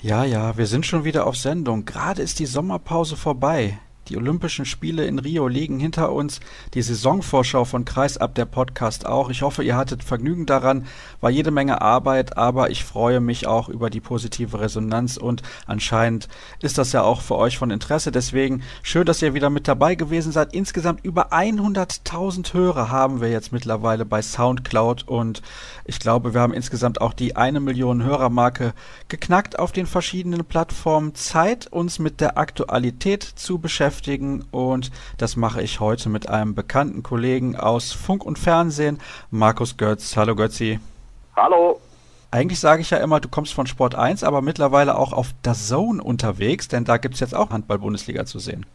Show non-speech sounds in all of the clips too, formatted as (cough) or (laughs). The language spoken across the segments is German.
Ja, ja, wir sind schon wieder auf Sendung. Gerade ist die Sommerpause vorbei. Die Olympischen Spiele in Rio liegen hinter uns, die Saisonvorschau von Kreisab, der Podcast auch. Ich hoffe, ihr hattet Vergnügen daran, war jede Menge Arbeit, aber ich freue mich auch über die positive Resonanz und anscheinend ist das ja auch für euch von Interesse. Deswegen schön, dass ihr wieder mit dabei gewesen seid. Insgesamt über 100.000 Hörer haben wir jetzt mittlerweile bei Soundcloud und ich glaube, wir haben insgesamt auch die eine Million Hörermarke geknackt auf den verschiedenen Plattformen. Zeit, uns mit der Aktualität zu beschäftigen beschäftigen und das mache ich heute mit einem bekannten Kollegen aus Funk und Fernsehen, Markus Götz. Hallo Götzi. Hallo. Eigentlich sage ich ja immer, du kommst von Sport 1, aber mittlerweile auch auf der Zone unterwegs, denn da gibt es jetzt auch Handball-Bundesliga zu sehen.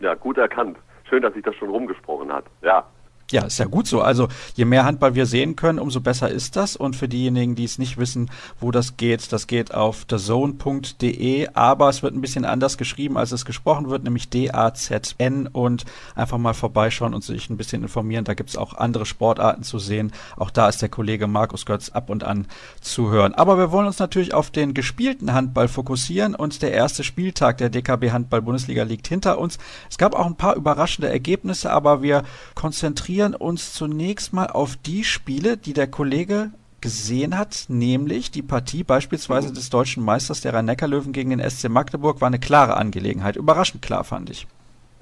Ja, gut erkannt. Schön, dass sich das schon rumgesprochen hat. Ja. Ja, ist ja gut so. Also je mehr Handball wir sehen können, umso besser ist das. Und für diejenigen, die es nicht wissen, wo das geht, das geht auf thezone.de, aber es wird ein bisschen anders geschrieben, als es gesprochen wird, nämlich D-A-Z-N und einfach mal vorbeischauen und sich ein bisschen informieren. Da gibt's auch andere Sportarten zu sehen. Auch da ist der Kollege Markus Götz ab und an zu hören. Aber wir wollen uns natürlich auf den gespielten Handball fokussieren und der erste Spieltag der DKB Handball Bundesliga liegt hinter uns. Es gab auch ein paar überraschende Ergebnisse, aber wir konzentrieren konzentrieren uns zunächst mal auf die Spiele, die der Kollege gesehen hat, nämlich die Partie beispielsweise des deutschen Meisters der Rhein-Neckar-Löwen gegen den SC Magdeburg war eine klare Angelegenheit. Überraschend klar, fand ich.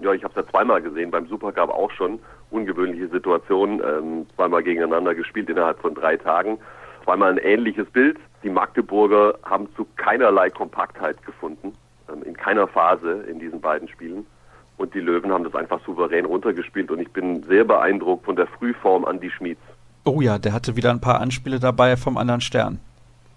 Ja, ich habe es ja zweimal gesehen. Beim Supercup auch schon. Ungewöhnliche Situation. Ähm, zweimal gegeneinander gespielt innerhalb von drei Tagen. Zweimal ein ähnliches Bild. Die Magdeburger haben zu keinerlei Kompaktheit gefunden. Ähm, in keiner Phase in diesen beiden Spielen. Und die Löwen haben das einfach souverän runtergespielt und ich bin sehr beeindruckt von der Frühform Andy Schmieds. Oh ja, der hatte wieder ein paar Anspiele dabei vom anderen Stern.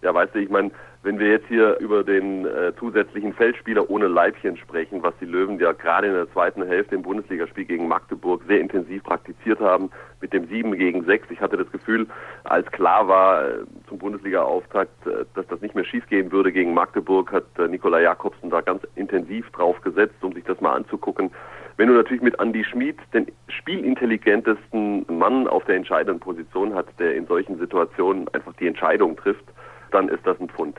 Ja, weißt du, ich meine, wenn wir jetzt hier über den äh, zusätzlichen Feldspieler ohne Leibchen sprechen, was die Löwen ja gerade in der zweiten Hälfte im Bundesligaspiel gegen Magdeburg sehr intensiv praktiziert haben, mit dem 7 gegen 6. Ich hatte das Gefühl, als klar war äh, zum Bundesliga-Auftakt, äh, dass das nicht mehr schiefgehen würde gegen Magdeburg, hat äh, Nikola Jakobsen da ganz intensiv drauf gesetzt, um sich das mal anzugucken. Wenn du natürlich mit Andy Schmid den spielintelligentesten Mann auf der entscheidenden Position hat, der in solchen Situationen einfach die Entscheidung trifft, dann ist das ein Pfund.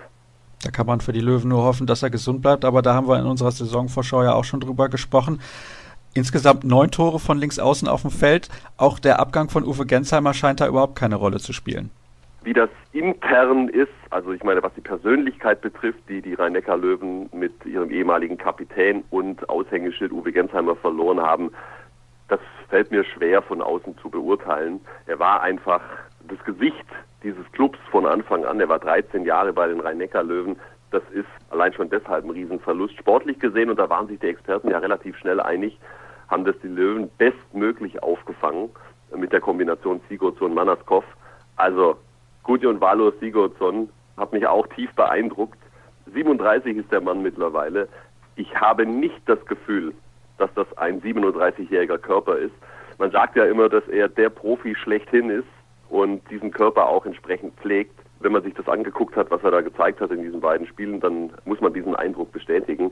Da kann man für die Löwen nur hoffen, dass er gesund bleibt, aber da haben wir in unserer Saisonvorschau ja auch schon drüber gesprochen. Insgesamt neun Tore von links außen auf dem Feld. Auch der Abgang von Uwe Gensheimer scheint da überhaupt keine Rolle zu spielen. Wie das intern ist, also ich meine, was die Persönlichkeit betrifft, die die Rhein-Neckar-Löwen mit ihrem ehemaligen Kapitän und Aushängeschild Uwe Gensheimer verloren haben, das fällt mir schwer von außen zu beurteilen. Er war einfach das Gesicht dieses Clubs von Anfang an. Er war 13 Jahre bei den Rhein-Neckar-Löwen. Das ist allein schon deshalb ein Riesenverlust. Sportlich gesehen, und da waren sich die Experten ja relativ schnell einig, haben das die Löwen bestmöglich aufgefangen mit der Kombination Sigurdsson Manaskov. Also Gudjon Valos Sigurdsson hat mich auch tief beeindruckt. 37 ist der Mann mittlerweile. Ich habe nicht das Gefühl, dass das ein 37-jähriger Körper ist. Man sagt ja immer, dass er der Profi schlechthin ist und diesen Körper auch entsprechend pflegt. Wenn man sich das angeguckt hat, was er da gezeigt hat in diesen beiden Spielen, dann muss man diesen Eindruck bestätigen.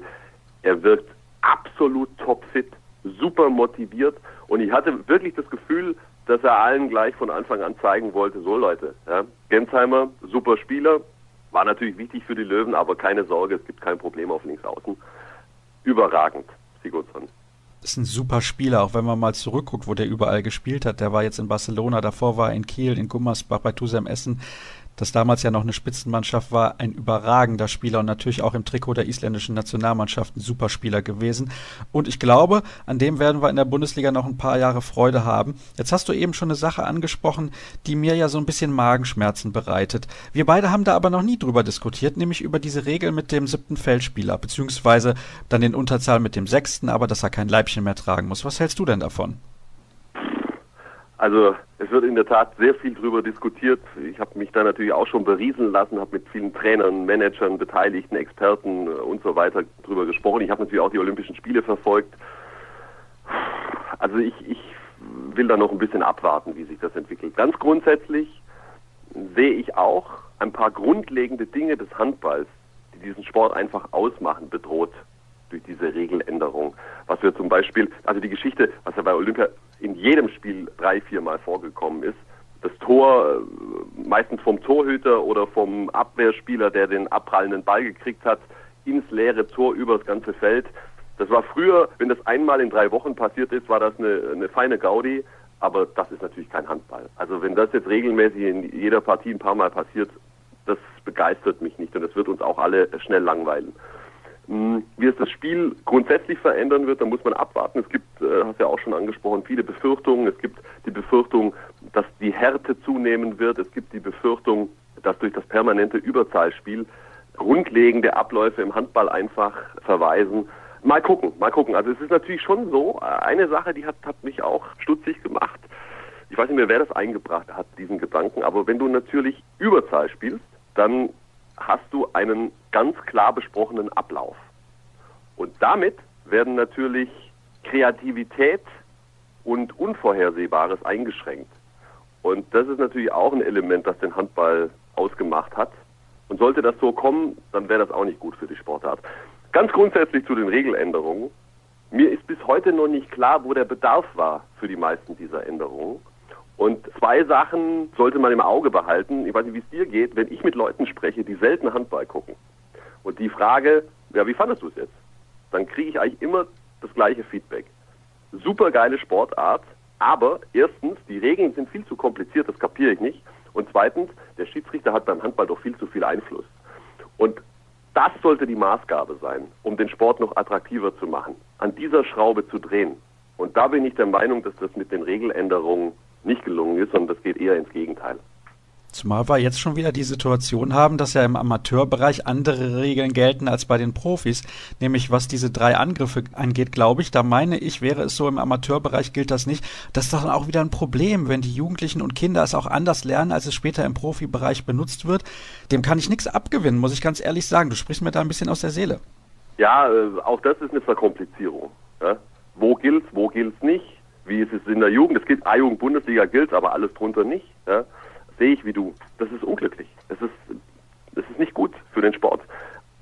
Er wirkt absolut topfit, super motiviert und ich hatte wirklich das Gefühl, dass er allen gleich von Anfang an zeigen wollte, so Leute, ja, Gensheimer, super Spieler, war natürlich wichtig für die Löwen, aber keine Sorge, es gibt kein Problem auf links außen. Überragend, Sigurdsson ist ein super Spieler, auch wenn man mal zurückguckt, wo der überall gespielt hat. Der war jetzt in Barcelona, davor war er in Kiel, in Gummersbach, bei Tusem Essen das damals ja noch eine Spitzenmannschaft war, ein überragender Spieler und natürlich auch im Trikot der isländischen Nationalmannschaft ein Superspieler gewesen. Und ich glaube, an dem werden wir in der Bundesliga noch ein paar Jahre Freude haben. Jetzt hast du eben schon eine Sache angesprochen, die mir ja so ein bisschen Magenschmerzen bereitet. Wir beide haben da aber noch nie drüber diskutiert, nämlich über diese Regel mit dem siebten Feldspieler, beziehungsweise dann den Unterzahl mit dem sechsten, aber dass er kein Leibchen mehr tragen muss. Was hältst du denn davon? Also es wird in der Tat sehr viel darüber diskutiert. Ich habe mich da natürlich auch schon beriesen lassen, habe mit vielen Trainern, Managern, Beteiligten, Experten und so weiter drüber gesprochen. Ich habe natürlich auch die Olympischen Spiele verfolgt. Also ich, ich will da noch ein bisschen abwarten, wie sich das entwickelt. Ganz grundsätzlich sehe ich auch ein paar grundlegende Dinge des Handballs, die diesen Sport einfach ausmachen, bedroht durch diese Regeländerung. Was wir zum Beispiel, also die Geschichte, was ja bei Olympia in jedem Spiel drei, viermal vorgekommen ist, das Tor äh, meistens vom Torhüter oder vom Abwehrspieler, der den abprallenden Ball gekriegt hat, ins leere Tor über das ganze Feld. Das war früher, wenn das einmal in drei Wochen passiert ist, war das eine, eine feine Gaudi. Aber das ist natürlich kein Handball. Also wenn das jetzt regelmäßig in jeder Partie ein paar Mal passiert, das begeistert mich nicht und das wird uns auch alle schnell langweilen. Hm, wie es das Spiel grundsätzlich verändern wird, da muss man abwarten. Es gibt, äh, hast ja auch schon angesprochen, viele Befürchtungen. Es gibt die Befürchtung, dass die Härte zunehmen wird. Es gibt die Befürchtung, dass durch das permanente Überzahlspiel grundlegende Abläufe im Handball einfach verweisen. Mal gucken, mal gucken. Also es ist natürlich schon so, eine Sache, die hat, hat mich auch stutzig gemacht. Ich weiß nicht mehr, wer das eingebracht hat, diesen Gedanken, aber wenn du natürlich Überzahl spielst, dann hast du einen ganz klar besprochenen Ablauf. Und damit werden natürlich Kreativität und Unvorhersehbares eingeschränkt. Und das ist natürlich auch ein Element, das den Handball ausgemacht hat. Und sollte das so kommen, dann wäre das auch nicht gut für die Sportart. Ganz grundsätzlich zu den Regeländerungen. Mir ist bis heute noch nicht klar, wo der Bedarf war für die meisten dieser Änderungen. Und zwei Sachen sollte man im Auge behalten. Ich weiß nicht, wie es dir geht, wenn ich mit Leuten spreche, die selten Handball gucken. Und die Frage, ja, wie fandest du es jetzt? Dann kriege ich eigentlich immer das gleiche Feedback. Super geile Sportart, aber erstens, die Regeln sind viel zu kompliziert, das kapiere ich nicht. Und zweitens, der Schiedsrichter hat beim Handball doch viel zu viel Einfluss. Und das sollte die Maßgabe sein, um den Sport noch attraktiver zu machen, an dieser Schraube zu drehen. Und da bin ich der Meinung, dass das mit den Regeländerungen nicht gelungen ist, sondern das geht eher ins Gegenteil. Zumal wir jetzt schon wieder die Situation haben, dass ja im Amateurbereich andere Regeln gelten als bei den Profis. Nämlich was diese drei Angriffe angeht, glaube ich, da meine ich, wäre es so, im Amateurbereich gilt das nicht. Das ist doch auch wieder ein Problem, wenn die Jugendlichen und Kinder es auch anders lernen, als es später im Profibereich benutzt wird. Dem kann ich nichts abgewinnen, muss ich ganz ehrlich sagen. Du sprichst mir da ein bisschen aus der Seele. Ja, äh, auch das ist eine Verkomplizierung. Ja? Wo gilt's, wo gilt's nicht? Wie ist es in der Jugend? Es gilt A-Jugend, Bundesliga gilt, aber alles drunter nicht. Ja? Sehe ich wie du. Das ist unglücklich. Es ist, es ist nicht gut für den Sport.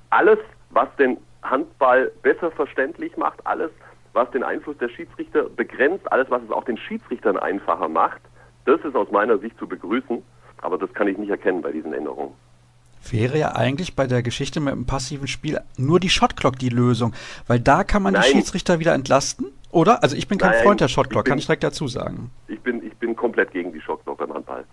Alles, was den Handball besser verständlich macht, alles, was den Einfluss der Schiedsrichter begrenzt, alles, was es auch den Schiedsrichtern einfacher macht, das ist aus meiner Sicht zu begrüßen. Aber das kann ich nicht erkennen bei diesen Änderungen wäre ja eigentlich bei der Geschichte mit dem passiven Spiel nur die Shotclock die Lösung, weil da kann man Nein. die Schiedsrichter wieder entlasten, oder? Also ich bin kein Nein, Freund der Shotclock, kann ich direkt dazu sagen. Ich bin, ich bin komplett gegen die Shotclock beim Handball.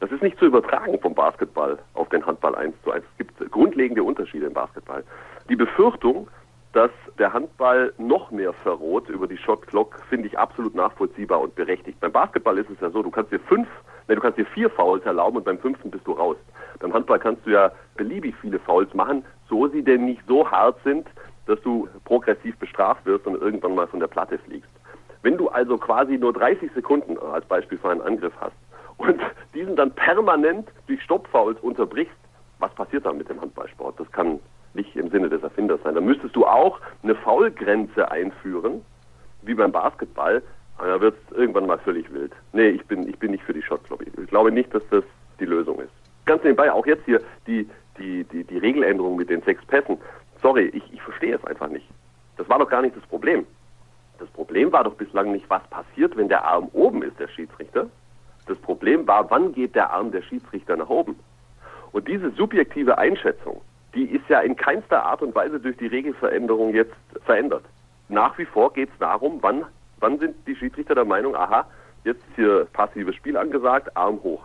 Das ist nicht zu übertragen vom Basketball auf den Handball 1 zu 1. Es gibt grundlegende Unterschiede im Basketball. Die Befürchtung, dass der Handball noch mehr verroht über die Shotclock, finde ich absolut nachvollziehbar und berechtigt. Beim Basketball ist es ja so, du kannst dir fünf, ne, du kannst dir vier Fouls erlauben und beim fünften bist du raus. Beim Handball kannst du ja beliebig viele Fouls machen, so sie denn nicht so hart sind, dass du progressiv bestraft wirst und irgendwann mal von der Platte fliegst. Wenn du also quasi nur 30 Sekunden als Beispiel für einen Angriff hast und (laughs) diesen dann permanent durch Stoppfouls unterbrichst, was passiert dann mit dem Handballsport? Das kann nicht im Sinne des Erfinders sein. Da müsstest du auch eine Foulgrenze einführen, wie beim Basketball. Da wird es irgendwann mal völlig wild. Nee, ich bin, ich bin nicht für die Shot Ich glaube nicht, dass das die Lösung ist ganz nebenbei, auch jetzt hier die, die, die, die Regeländerung mit den sechs Pässen. Sorry, ich, ich verstehe es einfach nicht. Das war doch gar nicht das Problem. Das Problem war doch bislang nicht, was passiert, wenn der Arm oben ist, der Schiedsrichter. Das Problem war, wann geht der Arm der Schiedsrichter nach oben? Und diese subjektive Einschätzung, die ist ja in keinster Art und Weise durch die Regelveränderung jetzt verändert. Nach wie vor geht es darum, wann, wann sind die Schiedsrichter der Meinung, aha, jetzt ist hier passives Spiel angesagt, Arm hoch.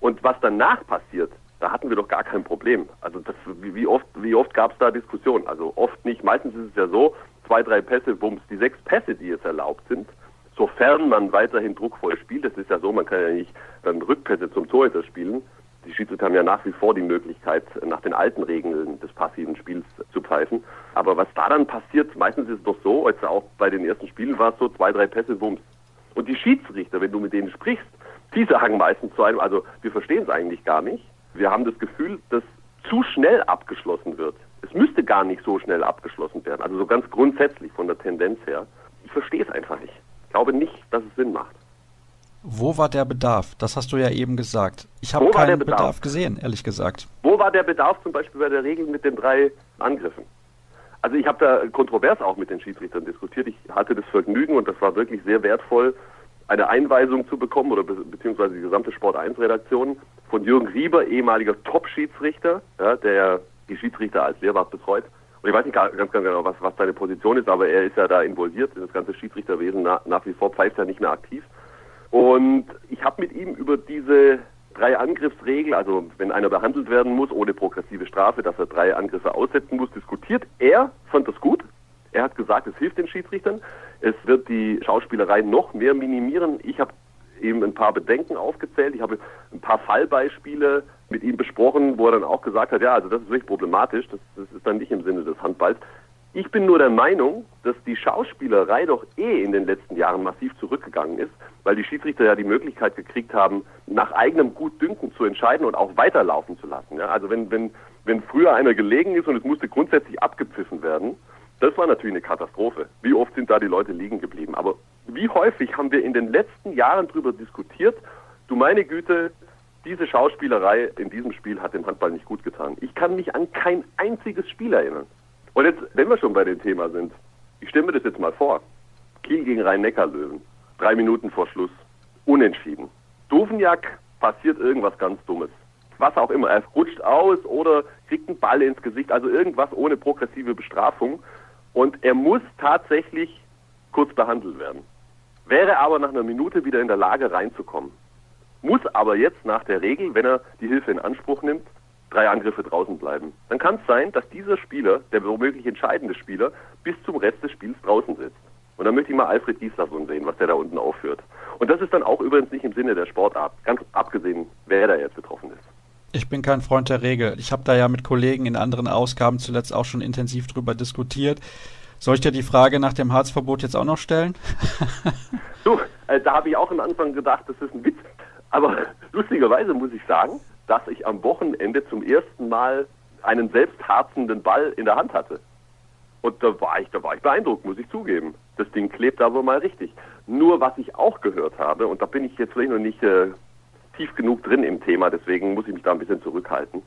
Und was danach passiert, da hatten wir doch gar kein Problem. Also das, wie oft, wie oft gab es da Diskussionen? Also oft nicht. Meistens ist es ja so, zwei, drei Pässe, Bums. Die sechs Pässe, die jetzt erlaubt sind, sofern man weiterhin druckvoll spielt, das ist ja so, man kann ja nicht dann Rückpässe zum Torhüter spielen. Die Schiedsrichter haben ja nach wie vor die Möglichkeit, nach den alten Regeln des passiven Spiels zu pfeifen. Aber was da dann passiert, meistens ist es doch so, als auch bei den ersten Spielen war es so, zwei, drei Pässe, Bums. Und die Schiedsrichter, wenn du mit denen sprichst, die sagen meistens zu einem, also wir verstehen es eigentlich gar nicht. Wir haben das Gefühl, dass zu schnell abgeschlossen wird. Es müsste gar nicht so schnell abgeschlossen werden. Also so ganz grundsätzlich von der Tendenz her. Ich verstehe es einfach nicht. Ich glaube nicht, dass es Sinn macht. Wo war der Bedarf? Das hast du ja eben gesagt. Ich habe keinen Bedarf? Bedarf gesehen, ehrlich gesagt. Wo war der Bedarf zum Beispiel bei der Regel mit den drei Angriffen? Also ich habe da kontrovers auch mit den Schiedsrichtern diskutiert. Ich hatte das Vergnügen und das war wirklich sehr wertvoll, eine Einweisung zu bekommen oder be beziehungsweise die gesamte Sport 1 Redaktion von Jürgen Rieber, ehemaliger Top-Schiedsrichter, ja, der die Schiedsrichter als Lehrwart betreut. Und ich weiß nicht ganz, ganz genau, was, was seine Position ist, aber er ist ja da involviert in das ganze Schiedsrichterwesen nach, nach wie vor, pfeift er nicht mehr aktiv. Und ich habe mit ihm über diese drei Angriffsregel, also wenn einer behandelt werden muss ohne progressive Strafe, dass er drei Angriffe aussetzen muss, diskutiert. Er fand das gut. Er hat gesagt, es hilft den Schiedsrichtern. Es wird die Schauspielerei noch mehr minimieren. Ich habe ihm ein paar Bedenken aufgezählt. Ich habe ein paar Fallbeispiele mit ihm besprochen, wo er dann auch gesagt hat, ja, also das ist wirklich problematisch. Das, das ist dann nicht im Sinne des Handballs. Ich bin nur der Meinung, dass die Schauspielerei doch eh in den letzten Jahren massiv zurückgegangen ist, weil die Schiedsrichter ja die Möglichkeit gekriegt haben, nach eigenem Gutdünken zu entscheiden und auch weiterlaufen zu lassen. Ja, also wenn, wenn, wenn früher einer gelegen ist und es musste grundsätzlich abgepfiffen werden, das war natürlich eine Katastrophe. Wie oft sind da die Leute liegen geblieben? Aber wie häufig haben wir in den letzten Jahren darüber diskutiert, du meine Güte, diese Schauspielerei in diesem Spiel hat dem Handball nicht gut getan. Ich kann mich an kein einziges Spiel erinnern. Und jetzt, wenn wir schon bei dem Thema sind, ich stelle mir das jetzt mal vor. Kiel gegen Rhein-Neckar-Löwen. Drei Minuten vor Schluss. Unentschieden. Doveniak passiert irgendwas ganz Dummes. Was auch immer. Er rutscht aus oder kriegt einen Ball ins Gesicht. Also irgendwas ohne progressive Bestrafung. Und er muss tatsächlich kurz behandelt werden. Wäre aber nach einer Minute wieder in der Lage reinzukommen. Muss aber jetzt nach der Regel, wenn er die Hilfe in Anspruch nimmt, drei Angriffe draußen bleiben. Dann kann es sein, dass dieser Spieler, der womöglich entscheidende Spieler, bis zum Rest des Spiels draußen sitzt. Und dann möchte ich mal Alfred Gislason sehen, was der da unten aufführt. Und das ist dann auch übrigens nicht im Sinne der Sportart, ganz abgesehen, wer da jetzt betroffen ist. Ich bin kein Freund der Regel. Ich habe da ja mit Kollegen in anderen Ausgaben zuletzt auch schon intensiv drüber diskutiert. Soll ich dir die Frage nach dem Harzverbot jetzt auch noch stellen? (laughs) du, äh, da habe ich auch am Anfang gedacht, das ist ein Witz. Aber (laughs) lustigerweise muss ich sagen, dass ich am Wochenende zum ersten Mal einen selbstharzenden Ball in der Hand hatte. Und da war ich, da war ich beeindruckt, muss ich zugeben. Das Ding klebt aber mal richtig. Nur was ich auch gehört habe, und da bin ich jetzt vielleicht noch nicht äh, tief genug drin im Thema, deswegen muss ich mich da ein bisschen zurückhalten,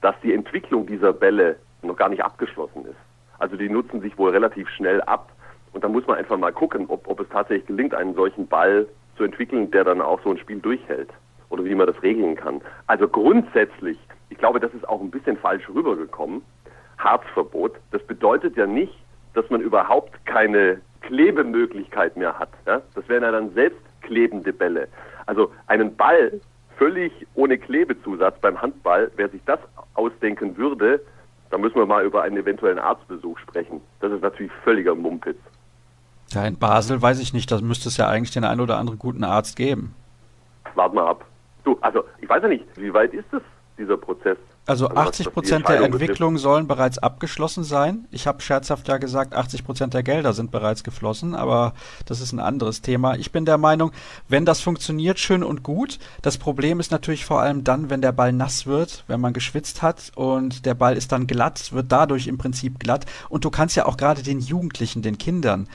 dass die Entwicklung dieser Bälle noch gar nicht abgeschlossen ist. Also die nutzen sich wohl relativ schnell ab. Und da muss man einfach mal gucken, ob, ob es tatsächlich gelingt, einen solchen Ball zu entwickeln, der dann auch so ein Spiel durchhält oder wie man das regeln kann. Also grundsätzlich, ich glaube, das ist auch ein bisschen falsch rübergekommen. Harzverbot, das bedeutet ja nicht, dass man überhaupt keine Klebemöglichkeit mehr hat. Ja? Das wären ja dann selbst klebende Bälle. Also einen Ball völlig ohne Klebezusatz beim Handball, wer sich das ausdenken würde, da müssen wir mal über einen eventuellen Arztbesuch sprechen. Das ist natürlich völliger Mumpitz. Ja, in Basel weiß ich nicht, da müsste es ja eigentlich den einen oder anderen guten Arzt geben. Warten wir ab. Du, also ich weiß ja nicht, wie weit ist das, dieser Prozess? Also, also 80 Prozent der Entwicklung betrifft. sollen bereits abgeschlossen sein. Ich habe scherzhaft ja gesagt, 80 Prozent der Gelder sind bereits geflossen, aber das ist ein anderes Thema. Ich bin der Meinung, wenn das funktioniert, schön und gut. Das Problem ist natürlich vor allem dann, wenn der Ball nass wird, wenn man geschwitzt hat und der Ball ist dann glatt, wird dadurch im Prinzip glatt. Und du kannst ja auch gerade den Jugendlichen, den Kindern,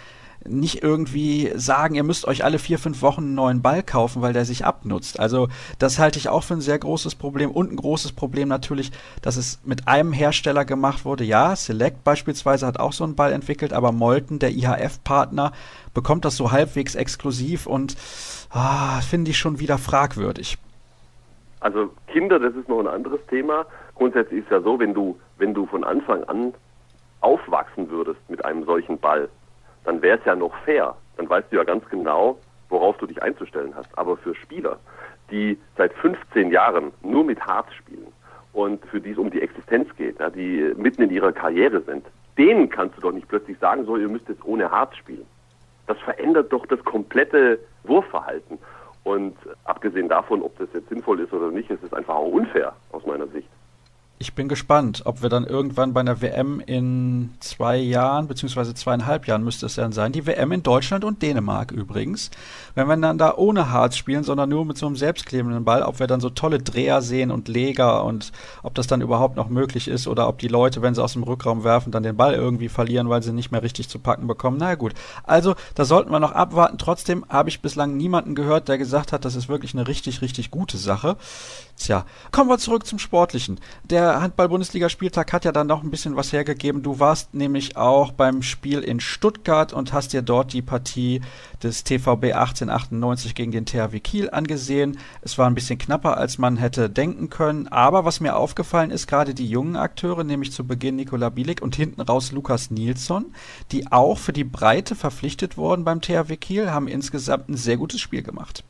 nicht irgendwie sagen, ihr müsst euch alle vier, fünf Wochen einen neuen Ball kaufen, weil der sich abnutzt. Also das halte ich auch für ein sehr großes Problem und ein großes Problem natürlich, dass es mit einem Hersteller gemacht wurde. Ja, Select beispielsweise hat auch so einen Ball entwickelt, aber Molten, der IHF-Partner, bekommt das so halbwegs exklusiv und ah, finde ich schon wieder fragwürdig. Also Kinder, das ist noch ein anderes Thema. Grundsätzlich ist ja so, wenn du, wenn du von Anfang an aufwachsen würdest mit einem solchen Ball, dann wäre es ja noch fair. Dann weißt du ja ganz genau, worauf du dich einzustellen hast. Aber für Spieler, die seit 15 Jahren nur mit Harz spielen und für die es um die Existenz geht, ja, die mitten in ihrer Karriere sind, denen kannst du doch nicht plötzlich sagen, so, ihr müsst jetzt ohne Harz spielen. Das verändert doch das komplette Wurfverhalten. Und abgesehen davon, ob das jetzt sinnvoll ist oder nicht, ist es einfach auch unfair aus meiner Sicht. Ich bin gespannt, ob wir dann irgendwann bei einer WM in zwei Jahren, beziehungsweise zweieinhalb Jahren müsste es dann sein, die WM in Deutschland und Dänemark übrigens, wenn wir dann da ohne Harz spielen, sondern nur mit so einem selbstklebenden Ball, ob wir dann so tolle Dreher sehen und Leger und ob das dann überhaupt noch möglich ist oder ob die Leute, wenn sie aus dem Rückraum werfen, dann den Ball irgendwie verlieren, weil sie nicht mehr richtig zu packen bekommen. Na gut, also da sollten wir noch abwarten. Trotzdem habe ich bislang niemanden gehört, der gesagt hat, das ist wirklich eine richtig, richtig gute Sache. Tja, kommen wir zurück zum Sportlichen. Der der Handball-Bundesligaspieltag hat ja dann noch ein bisschen was hergegeben. Du warst nämlich auch beim Spiel in Stuttgart und hast dir dort die Partie des TVB 1898 gegen den THW Kiel angesehen. Es war ein bisschen knapper, als man hätte denken können. Aber was mir aufgefallen ist, gerade die jungen Akteure, nämlich zu Beginn Nikola Bielik und hinten raus Lukas Nilsson, die auch für die Breite verpflichtet wurden beim THW Kiel, haben insgesamt ein sehr gutes Spiel gemacht.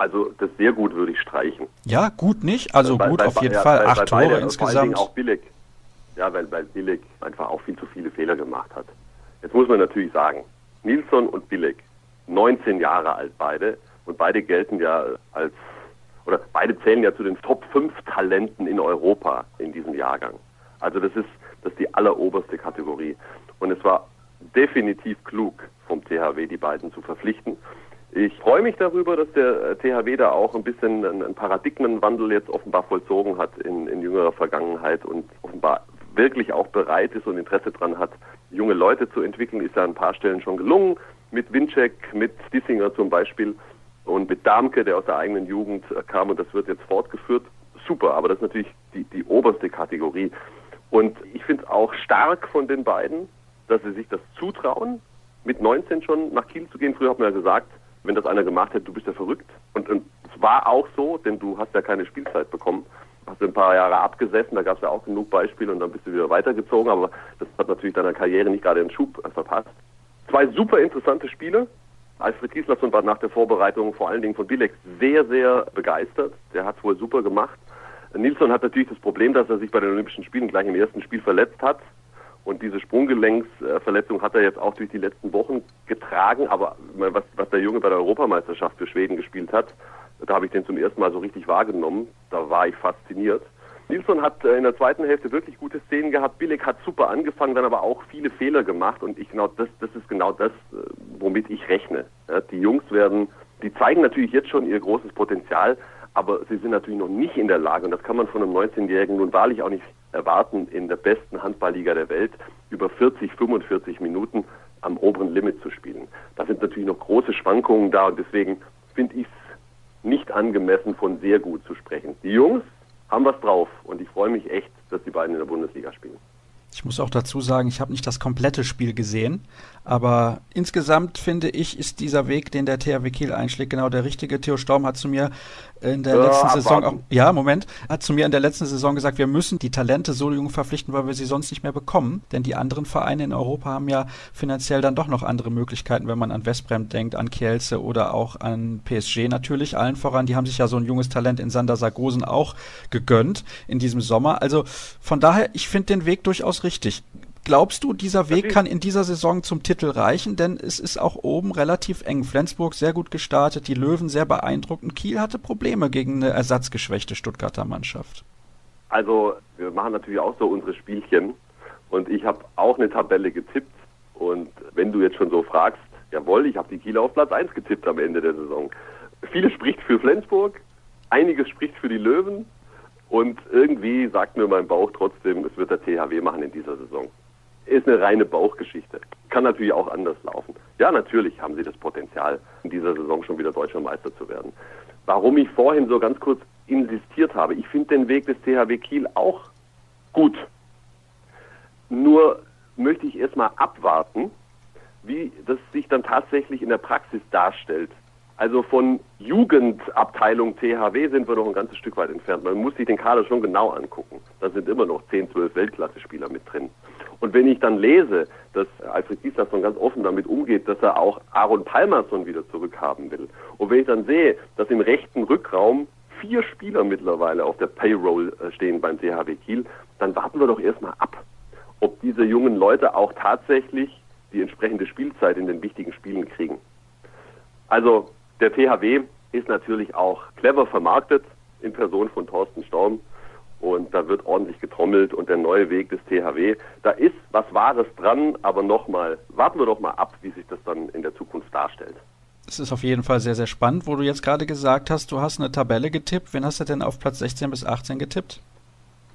Also das sehr gut würde ich streichen. Ja, gut nicht. Also bei, gut bei, auf jeden ja, Fall. Acht Tore beide, insgesamt. auch billig. Ja, weil, weil Billig einfach auch viel zu viele Fehler gemacht hat. Jetzt muss man natürlich sagen, Nilsson und Billig, 19 Jahre alt beide und beide gelten ja als, oder beide zählen ja zu den Top 5 Talenten in Europa in diesem Jahrgang. Also das ist, das ist die alleroberste Kategorie. Und es war definitiv klug vom THW, die beiden zu verpflichten. Ich freue mich darüber, dass der THW da auch ein bisschen einen Paradigmenwandel jetzt offenbar vollzogen hat in, in jüngerer Vergangenheit und offenbar wirklich auch bereit ist und Interesse daran hat, junge Leute zu entwickeln, ist ja an ein paar Stellen schon gelungen. Mit Winczek, mit Dissinger zum Beispiel und mit Damke, der aus der eigenen Jugend kam und das wird jetzt fortgeführt. Super, aber das ist natürlich die, die oberste Kategorie. Und ich finde es auch stark von den beiden, dass sie sich das zutrauen, mit 19 schon nach Kiel zu gehen. Früher hat man ja gesagt, wenn das einer gemacht hätte, du bist ja verrückt. Und, und es war auch so, denn du hast ja keine Spielzeit bekommen. Hast du ein paar Jahre abgesessen, da gab es ja auch genug Beispiele und dann bist du wieder weitergezogen, aber das hat natürlich deiner Karriere nicht gerade den Schub verpasst. Zwei super interessante Spiele. Alfred Gislason war nach der Vorbereitung vor allen Dingen von Bilek sehr, sehr begeistert. Der hat es wohl super gemacht. Nilsson hat natürlich das Problem, dass er sich bei den Olympischen Spielen gleich im ersten Spiel verletzt hat. Und diese Sprunggelenksverletzung hat er jetzt auch durch die letzten Wochen getragen. Aber was, was der Junge bei der Europameisterschaft für Schweden gespielt hat, da habe ich den zum ersten Mal so richtig wahrgenommen. Da war ich fasziniert. Nilsson hat äh, in der zweiten Hälfte wirklich gute Szenen gehabt. Billig hat super angefangen, dann aber auch viele Fehler gemacht. Und ich genau das, das ist genau das, äh, womit ich rechne. Die Jungs werden, die zeigen natürlich jetzt schon ihr großes Potenzial, aber sie sind natürlich noch nicht in der Lage, und das kann man von einem 19-Jährigen nun wahrlich auch nicht erwarten, in der besten Handballliga der Welt über 40, 45 Minuten am oberen Limit zu spielen. Da sind natürlich noch große Schwankungen da und deswegen finde ich es nicht angemessen, von sehr gut zu sprechen. Die Jungs haben was drauf und ich freue mich echt, dass die beiden in der Bundesliga spielen. Ich muss auch dazu sagen, ich habe nicht das komplette Spiel gesehen, aber insgesamt finde ich, ist dieser Weg, den der THW Kiel einschlägt, genau der richtige. Theo Storm hat zu mir in der ja, letzten Saison auch, ja, Moment, hat zu mir in der letzten Saison gesagt, wir müssen die Talente so jung verpflichten, weil wir sie sonst nicht mehr bekommen. Denn die anderen Vereine in Europa haben ja finanziell dann doch noch andere Möglichkeiten, wenn man an Westbrem denkt, an Kielce oder auch an PSG natürlich, allen voran. Die haben sich ja so ein junges Talent in Sander Sargosen auch gegönnt in diesem Sommer. Also von daher, ich finde den Weg durchaus richtig. Glaubst du, dieser Weg kann in dieser Saison zum Titel reichen? Denn es ist auch oben relativ eng. Flensburg sehr gut gestartet, die Löwen sehr beeindruckend. Kiel hatte Probleme gegen eine ersatzgeschwächte Stuttgarter Mannschaft. Also, wir machen natürlich auch so unsere Spielchen. Und ich habe auch eine Tabelle getippt. Und wenn du jetzt schon so fragst, jawohl, ich habe die Kieler auf Platz 1 getippt am Ende der Saison. Vieles spricht für Flensburg, einiges spricht für die Löwen. Und irgendwie sagt mir mein Bauch trotzdem, es wird der THW machen in dieser Saison ist eine reine Bauchgeschichte. Kann natürlich auch anders laufen. Ja, natürlich haben sie das Potenzial, in dieser Saison schon wieder deutscher Meister zu werden. Warum ich vorhin so ganz kurz insistiert habe, ich finde den Weg des THW Kiel auch gut. Nur möchte ich erstmal abwarten, wie das sich dann tatsächlich in der Praxis darstellt. Also von Jugendabteilung THW sind wir noch ein ganzes Stück weit entfernt. Man muss sich den Kader schon genau angucken. Da sind immer noch 10, 12 Weltklasse-Spieler mit drin. Und wenn ich dann lese, dass Alfred Gislason ganz offen damit umgeht, dass er auch Aaron Palmerson wieder zurückhaben will, und wenn ich dann sehe, dass im rechten Rückraum vier Spieler mittlerweile auf der Payroll äh, stehen beim THW Kiel, dann warten wir doch erstmal ab, ob diese jungen Leute auch tatsächlich die entsprechende Spielzeit in den wichtigen Spielen kriegen. Also der THW ist natürlich auch clever vermarktet in Person von Thorsten Storm und da wird ordentlich getrommelt und der neue Weg des THW, da ist was Wahres dran, aber nochmal, warten wir doch mal ab, wie sich das dann in der Zukunft darstellt. Es ist auf jeden Fall sehr, sehr spannend, wo du jetzt gerade gesagt hast, du hast eine Tabelle getippt. Wen hast du denn auf Platz 16 bis 18 getippt?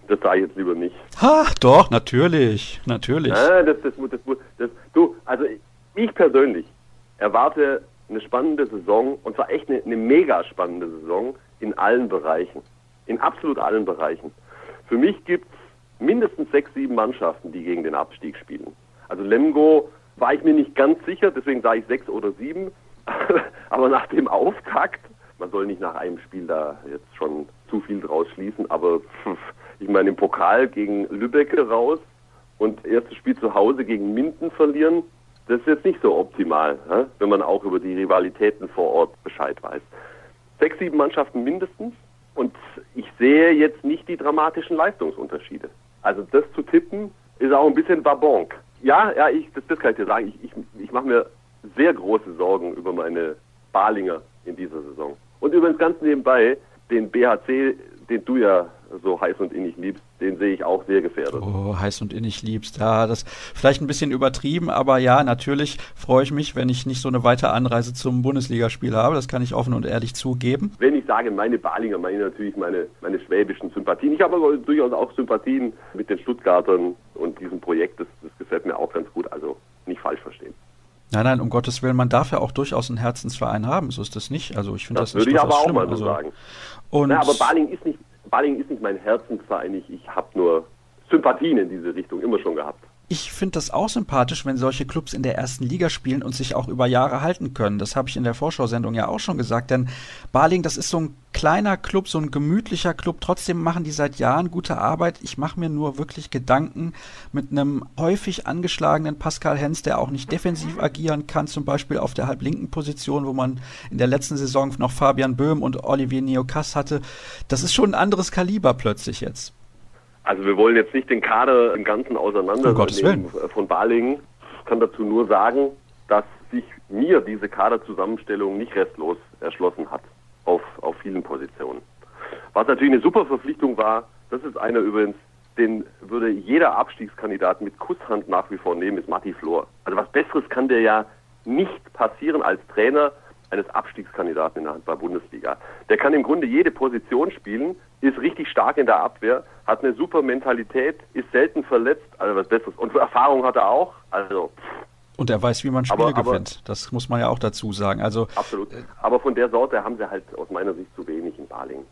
Das sage ich jetzt lieber nicht. Ha, doch, natürlich, natürlich. Ja, das, das, das, das, du, also ich persönlich erwarte eine spannende Saison und zwar echt eine, eine mega spannende Saison in allen Bereichen in absolut allen Bereichen. Für mich gibt es mindestens sechs, sieben Mannschaften, die gegen den Abstieg spielen. Also Lemgo war ich mir nicht ganz sicher, deswegen sage ich sechs oder sieben. (laughs) aber nach dem Auftakt, man soll nicht nach einem Spiel da jetzt schon zu viel draus schließen, aber ich meine im Pokal gegen Lübeck raus und erstes Spiel zu Hause gegen Minden verlieren, das ist jetzt nicht so optimal, wenn man auch über die Rivalitäten vor Ort Bescheid weiß. Sechs, sieben Mannschaften mindestens und ich sehe jetzt nicht die dramatischen Leistungsunterschiede. Also das zu tippen ist auch ein bisschen Babonk. Ja, ja, ich, das, das kann ich dir sagen. Ich, ich, ich mache mir sehr große Sorgen über meine Balinger in dieser Saison. Und übrigens ganz nebenbei, den BHC, den du ja so heiß und innig liebst, den sehe ich auch sehr gefährdet. Oh, heiß und innig liebst. Ja, das vielleicht ein bisschen übertrieben, aber ja, natürlich freue ich mich, wenn ich nicht so eine weitere Anreise zum Bundesligaspiel habe. Das kann ich offen und ehrlich zugeben. Wenn ich sage meine Balinger, meine ich natürlich meine, meine schwäbischen Sympathien. Ich habe aber durchaus auch Sympathien mit den Stuttgartern und diesem Projekt. Das, das gefällt mir auch ganz gut. Also nicht falsch verstehen. Nein, nein, um Gottes Willen, man darf ja auch durchaus einen Herzensverein haben, so ist das nicht. Also ich finde das, das würde ich aber auch schlimm. mal so also, sagen. Und Na, aber Baling ist nicht Baling ist nicht mein Herzensverein. Ich, ich habe nur Sympathien in diese Richtung immer schon gehabt. Ich finde das auch sympathisch, wenn solche Clubs in der ersten Liga spielen und sich auch über Jahre halten können. Das habe ich in der Vorschau-Sendung ja auch schon gesagt, denn Baling, das ist so ein kleiner Club, so ein gemütlicher Club. Trotzdem machen die seit Jahren gute Arbeit. Ich mache mir nur wirklich Gedanken mit einem häufig angeschlagenen Pascal Hens, der auch nicht defensiv agieren kann, zum Beispiel auf der halblinken Position, wo man in der letzten Saison noch Fabian Böhm und Olivier Neokas hatte. Das ist schon ein anderes Kaliber plötzlich jetzt. Also wir wollen jetzt nicht den Kader im Ganzen auseinandernehmen von Balingen. Ich kann dazu nur sagen, dass sich mir diese Kaderzusammenstellung nicht restlos erschlossen hat auf, auf vielen Positionen. Was natürlich eine super Verpflichtung war, das ist einer übrigens, den würde jeder Abstiegskandidat mit Kusshand nach wie vor nehmen, ist Matti Flor. Also was Besseres kann der ja nicht passieren als Trainer eines Abstiegskandidaten in der Handball-Bundesliga. Der kann im Grunde jede Position spielen, ist richtig stark in der Abwehr, hat eine super Mentalität, ist selten verletzt, also was Besseres. Und Erfahrung hat er auch, also. Und er weiß, wie man Spiele aber, gewinnt. Das muss man ja auch dazu sagen. Also, absolut. Aber von der Sorte haben sie halt aus meiner Sicht zu wenig in Balingen.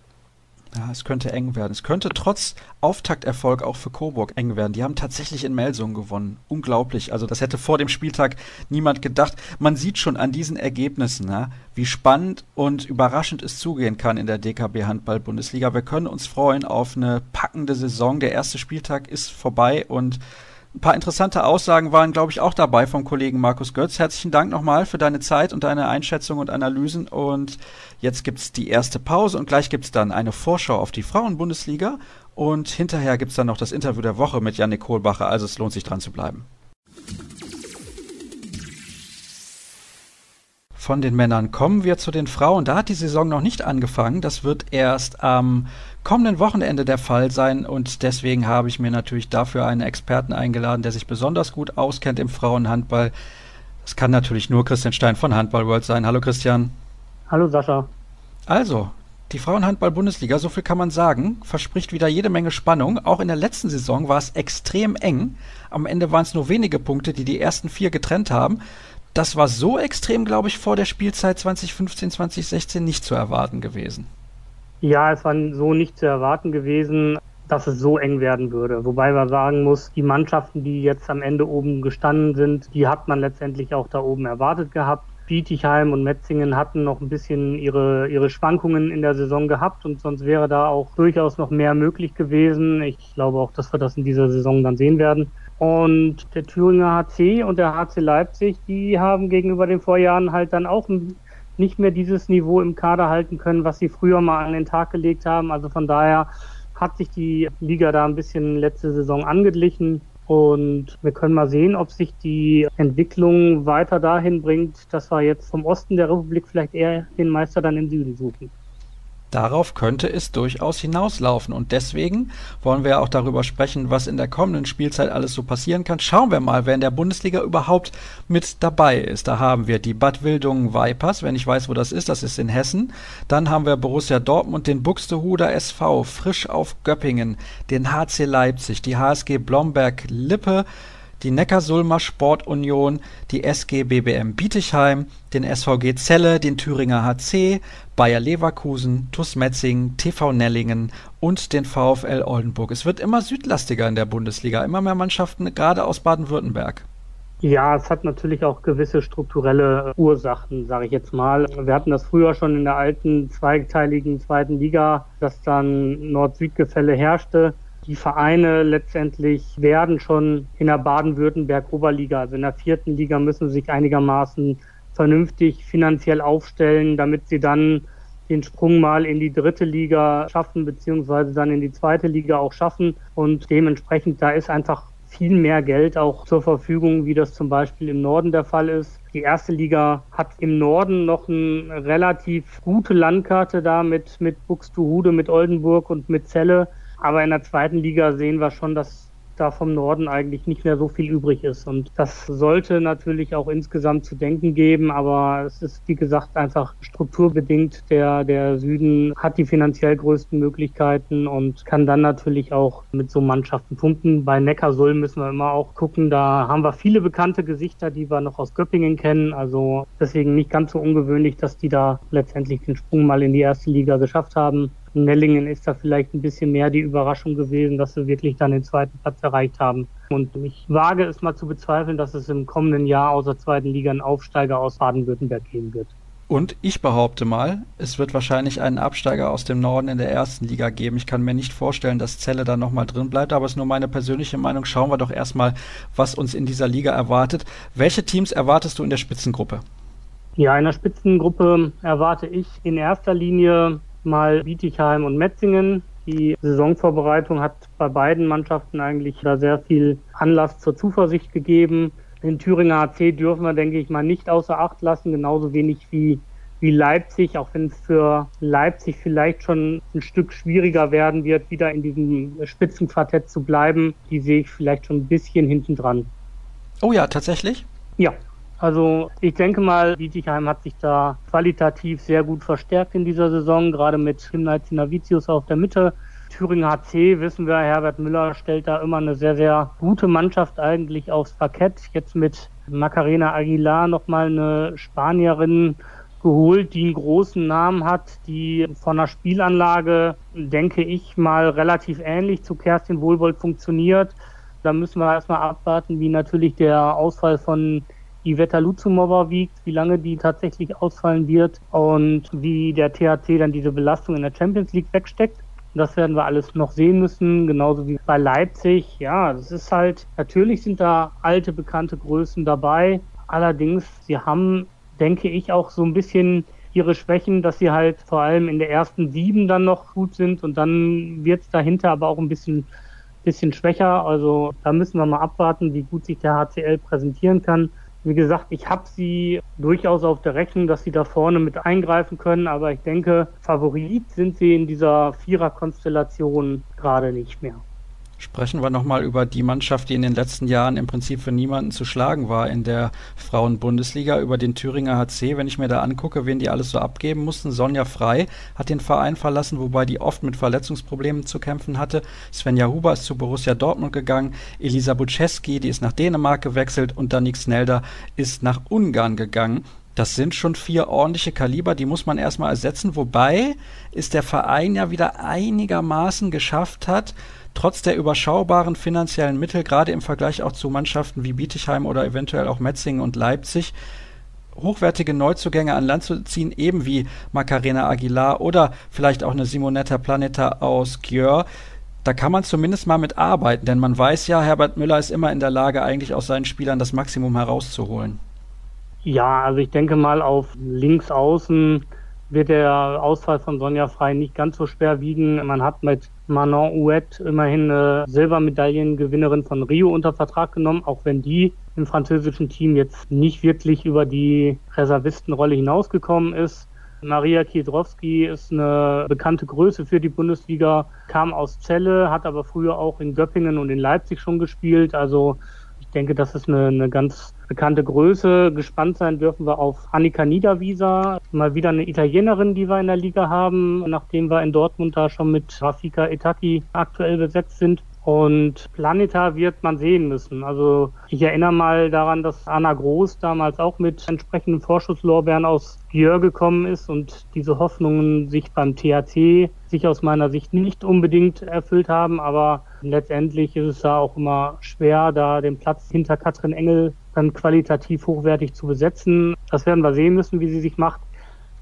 Ja, es könnte eng werden. Es könnte trotz Auftakterfolg auch für Coburg eng werden. Die haben tatsächlich in Melsungen gewonnen. Unglaublich. Also das hätte vor dem Spieltag niemand gedacht. Man sieht schon an diesen Ergebnissen, ja, wie spannend und überraschend es zugehen kann in der DKB Handball Bundesliga. Wir können uns freuen auf eine packende Saison. Der erste Spieltag ist vorbei und ein paar interessante Aussagen waren, glaube ich, auch dabei vom Kollegen Markus Götz. Herzlichen Dank nochmal für deine Zeit und deine Einschätzung und Analysen. Und jetzt gibt's die erste Pause und gleich gibt's dann eine Vorschau auf die Frauenbundesliga. Und hinterher gibt's dann noch das Interview der Woche mit Janik Kohlbacher. Also es lohnt sich dran zu bleiben. Von den Männern kommen wir zu den Frauen. Da hat die Saison noch nicht angefangen. Das wird erst am kommenden Wochenende der Fall sein und deswegen habe ich mir natürlich dafür einen Experten eingeladen, der sich besonders gut auskennt im Frauenhandball. Das kann natürlich nur Christian Stein von Handball World sein. Hallo Christian. Hallo Sascha. Also, die Frauenhandball-Bundesliga, so viel kann man sagen, verspricht wieder jede Menge Spannung. Auch in der letzten Saison war es extrem eng. Am Ende waren es nur wenige Punkte, die die ersten vier getrennt haben das war so extrem, glaube ich, vor der Spielzeit 2015, 2016 nicht zu erwarten gewesen. Ja, es war so nicht zu erwarten gewesen, dass es so eng werden würde. Wobei man sagen muss, die Mannschaften, die jetzt am Ende oben gestanden sind, die hat man letztendlich auch da oben erwartet gehabt. Bietigheim und Metzingen hatten noch ein bisschen ihre, ihre Schwankungen in der Saison gehabt und sonst wäre da auch durchaus noch mehr möglich gewesen. Ich glaube auch, dass wir das in dieser Saison dann sehen werden. Und der Thüringer HC und der HC Leipzig, die haben gegenüber den Vorjahren halt dann auch nicht mehr dieses Niveau im Kader halten können, was sie früher mal an den Tag gelegt haben. Also von daher hat sich die Liga da ein bisschen letzte Saison angeglichen. Und wir können mal sehen, ob sich die Entwicklung weiter dahin bringt, dass wir jetzt vom Osten der Republik vielleicht eher den Meister dann im Süden suchen. Darauf könnte es durchaus hinauslaufen. Und deswegen wollen wir auch darüber sprechen, was in der kommenden Spielzeit alles so passieren kann. Schauen wir mal, wer in der Bundesliga überhaupt mit dabei ist. Da haben wir die Bad Wildungen Vipers, wenn ich weiß, wo das ist, das ist in Hessen. Dann haben wir Borussia Dortmund, den Buxtehuder SV, frisch auf Göppingen, den HC Leipzig, die HSG Blomberg Lippe, die Neckarsulmer Sportunion, die SG BBM Bietigheim, den SVG Celle, den Thüringer HC, Bayer Leverkusen, TuS Metzingen, TV Nellingen und den VfL Oldenburg. Es wird immer südlastiger in der Bundesliga, immer mehr Mannschaften, gerade aus Baden-Württemberg. Ja, es hat natürlich auch gewisse strukturelle Ursachen, sage ich jetzt mal. Wir hatten das früher schon in der alten zweiteiligen zweiten Liga, dass dann Nord-Süd-Gefälle herrschte. Die Vereine letztendlich werden schon in der Baden-Württemberg-Oberliga, also in der vierten Liga, müssen sich einigermaßen vernünftig finanziell aufstellen, damit sie dann den Sprung mal in die dritte Liga schaffen, beziehungsweise dann in die zweite Liga auch schaffen. Und dementsprechend, da ist einfach viel mehr Geld auch zur Verfügung, wie das zum Beispiel im Norden der Fall ist. Die erste Liga hat im Norden noch eine relativ gute Landkarte da mit, mit Buxtehude, mit Oldenburg und mit Celle. Aber in der zweiten Liga sehen wir schon, dass da vom Norden eigentlich nicht mehr so viel übrig ist. Und das sollte natürlich auch insgesamt zu denken geben, aber es ist, wie gesagt, einfach strukturbedingt. Der, der Süden hat die finanziell größten Möglichkeiten und kann dann natürlich auch mit so Mannschaften punkten. Bei Neckarsulm müssen wir immer auch gucken, da haben wir viele bekannte Gesichter, die wir noch aus Göppingen kennen. Also deswegen nicht ganz so ungewöhnlich, dass die da letztendlich den Sprung mal in die erste Liga geschafft haben. Nellingen ist da vielleicht ein bisschen mehr die Überraschung gewesen, dass sie wirklich dann den zweiten Platz erreicht haben. Und ich wage es mal zu bezweifeln, dass es im kommenden Jahr aus der zweiten Liga einen Aufsteiger aus Baden-Württemberg geben wird. Und ich behaupte mal, es wird wahrscheinlich einen Absteiger aus dem Norden in der ersten Liga geben. Ich kann mir nicht vorstellen, dass Celle da nochmal drin bleibt, aber es ist nur meine persönliche Meinung. Schauen wir doch erstmal, was uns in dieser Liga erwartet. Welche Teams erwartest du in der Spitzengruppe? Ja, in der Spitzengruppe erwarte ich in erster Linie mal Bietigheim und Metzingen. Die Saisonvorbereitung hat bei beiden Mannschaften eigentlich da sehr viel Anlass zur Zuversicht gegeben. Den Thüringer AC dürfen wir, denke ich mal, nicht außer Acht lassen, genauso wenig wie, wie Leipzig, auch wenn es für Leipzig vielleicht schon ein Stück schwieriger werden wird, wieder in diesem Spitzenquartett zu bleiben. Die sehe ich vielleicht schon ein bisschen hinten dran. Oh ja, tatsächlich? Ja, also ich denke mal, Bietigheim hat sich da qualitativ sehr gut verstärkt in dieser Saison, gerade mit Himnal Zinavicius auf der Mitte. Thüringen HC, wissen wir, Herbert Müller stellt da immer eine sehr, sehr gute Mannschaft eigentlich aufs Parkett. Jetzt mit Macarena Aguilar nochmal eine Spanierin geholt, die einen großen Namen hat, die von der Spielanlage, denke ich mal, relativ ähnlich zu Kerstin Wohlwold funktioniert. Da müssen wir erstmal abwarten, wie natürlich der Ausfall von Iveta Luzumova wiegt, wie lange die tatsächlich ausfallen wird und wie der THC dann diese Belastung in der Champions League wegsteckt. Das werden wir alles noch sehen müssen, genauso wie bei Leipzig. Ja, das ist halt, natürlich sind da alte, bekannte Größen dabei. Allerdings, sie haben, denke ich, auch so ein bisschen ihre Schwächen, dass sie halt vor allem in der ersten sieben dann noch gut sind und dann wird es dahinter aber auch ein bisschen, bisschen schwächer. Also da müssen wir mal abwarten, wie gut sich der HCL präsentieren kann. Wie gesagt, ich habe sie durchaus auf der Rechnung, dass sie da vorne mit eingreifen können, aber ich denke, Favorit sind sie in dieser Viererkonstellation gerade nicht mehr. Sprechen wir nochmal über die Mannschaft, die in den letzten Jahren im Prinzip für niemanden zu schlagen war in der Frauenbundesliga, über den Thüringer HC. Wenn ich mir da angucke, wen die alles so abgeben mussten, Sonja Frei hat den Verein verlassen, wobei die oft mit Verletzungsproblemen zu kämpfen hatte. Svenja Huber ist zu Borussia Dortmund gegangen, Elisa Buczewski, die ist nach Dänemark gewechselt und Danik Snelder ist nach Ungarn gegangen. Das sind schon vier ordentliche Kaliber, die muss man erstmal ersetzen, wobei es der Verein ja wieder einigermaßen geschafft hat, trotz der überschaubaren finanziellen Mittel, gerade im Vergleich auch zu Mannschaften wie Bietigheim oder eventuell auch Metzingen und Leipzig, hochwertige Neuzugänge an Land zu ziehen, eben wie Macarena Aguilar oder vielleicht auch eine Simonetta Planeta aus Gjör. Da kann man zumindest mal mit arbeiten, denn man weiß ja, Herbert Müller ist immer in der Lage, eigentlich aus seinen Spielern das Maximum herauszuholen. Ja, also ich denke mal auf links außen wird der Ausfall von Sonja Frei nicht ganz so schwer wiegen. Man hat mit Manon Ouet immerhin eine Silbermedaillengewinnerin von Rio unter Vertrag genommen, auch wenn die im französischen Team jetzt nicht wirklich über die Reservistenrolle hinausgekommen ist. Maria Kiedrowski ist eine bekannte Größe für die Bundesliga, kam aus Celle, hat aber früher auch in Göppingen und in Leipzig schon gespielt. Also denke, das ist eine, eine ganz bekannte Größe. Gespannt sein dürfen wir auf Annika Niederwieser, mal wieder eine Italienerin, die wir in der Liga haben, nachdem wir in Dortmund da schon mit Rafika Etaki aktuell besetzt sind. Und Planeta wird man sehen müssen. Also ich erinnere mal daran, dass Anna Groß damals auch mit entsprechenden Vorschusslorbeeren aus Gjör gekommen ist und diese Hoffnungen sich beim THC sich aus meiner Sicht nicht unbedingt erfüllt haben. Aber letztendlich ist es da auch immer schwer, da den Platz hinter Katrin Engel dann qualitativ hochwertig zu besetzen. Das werden wir sehen müssen, wie sie sich macht.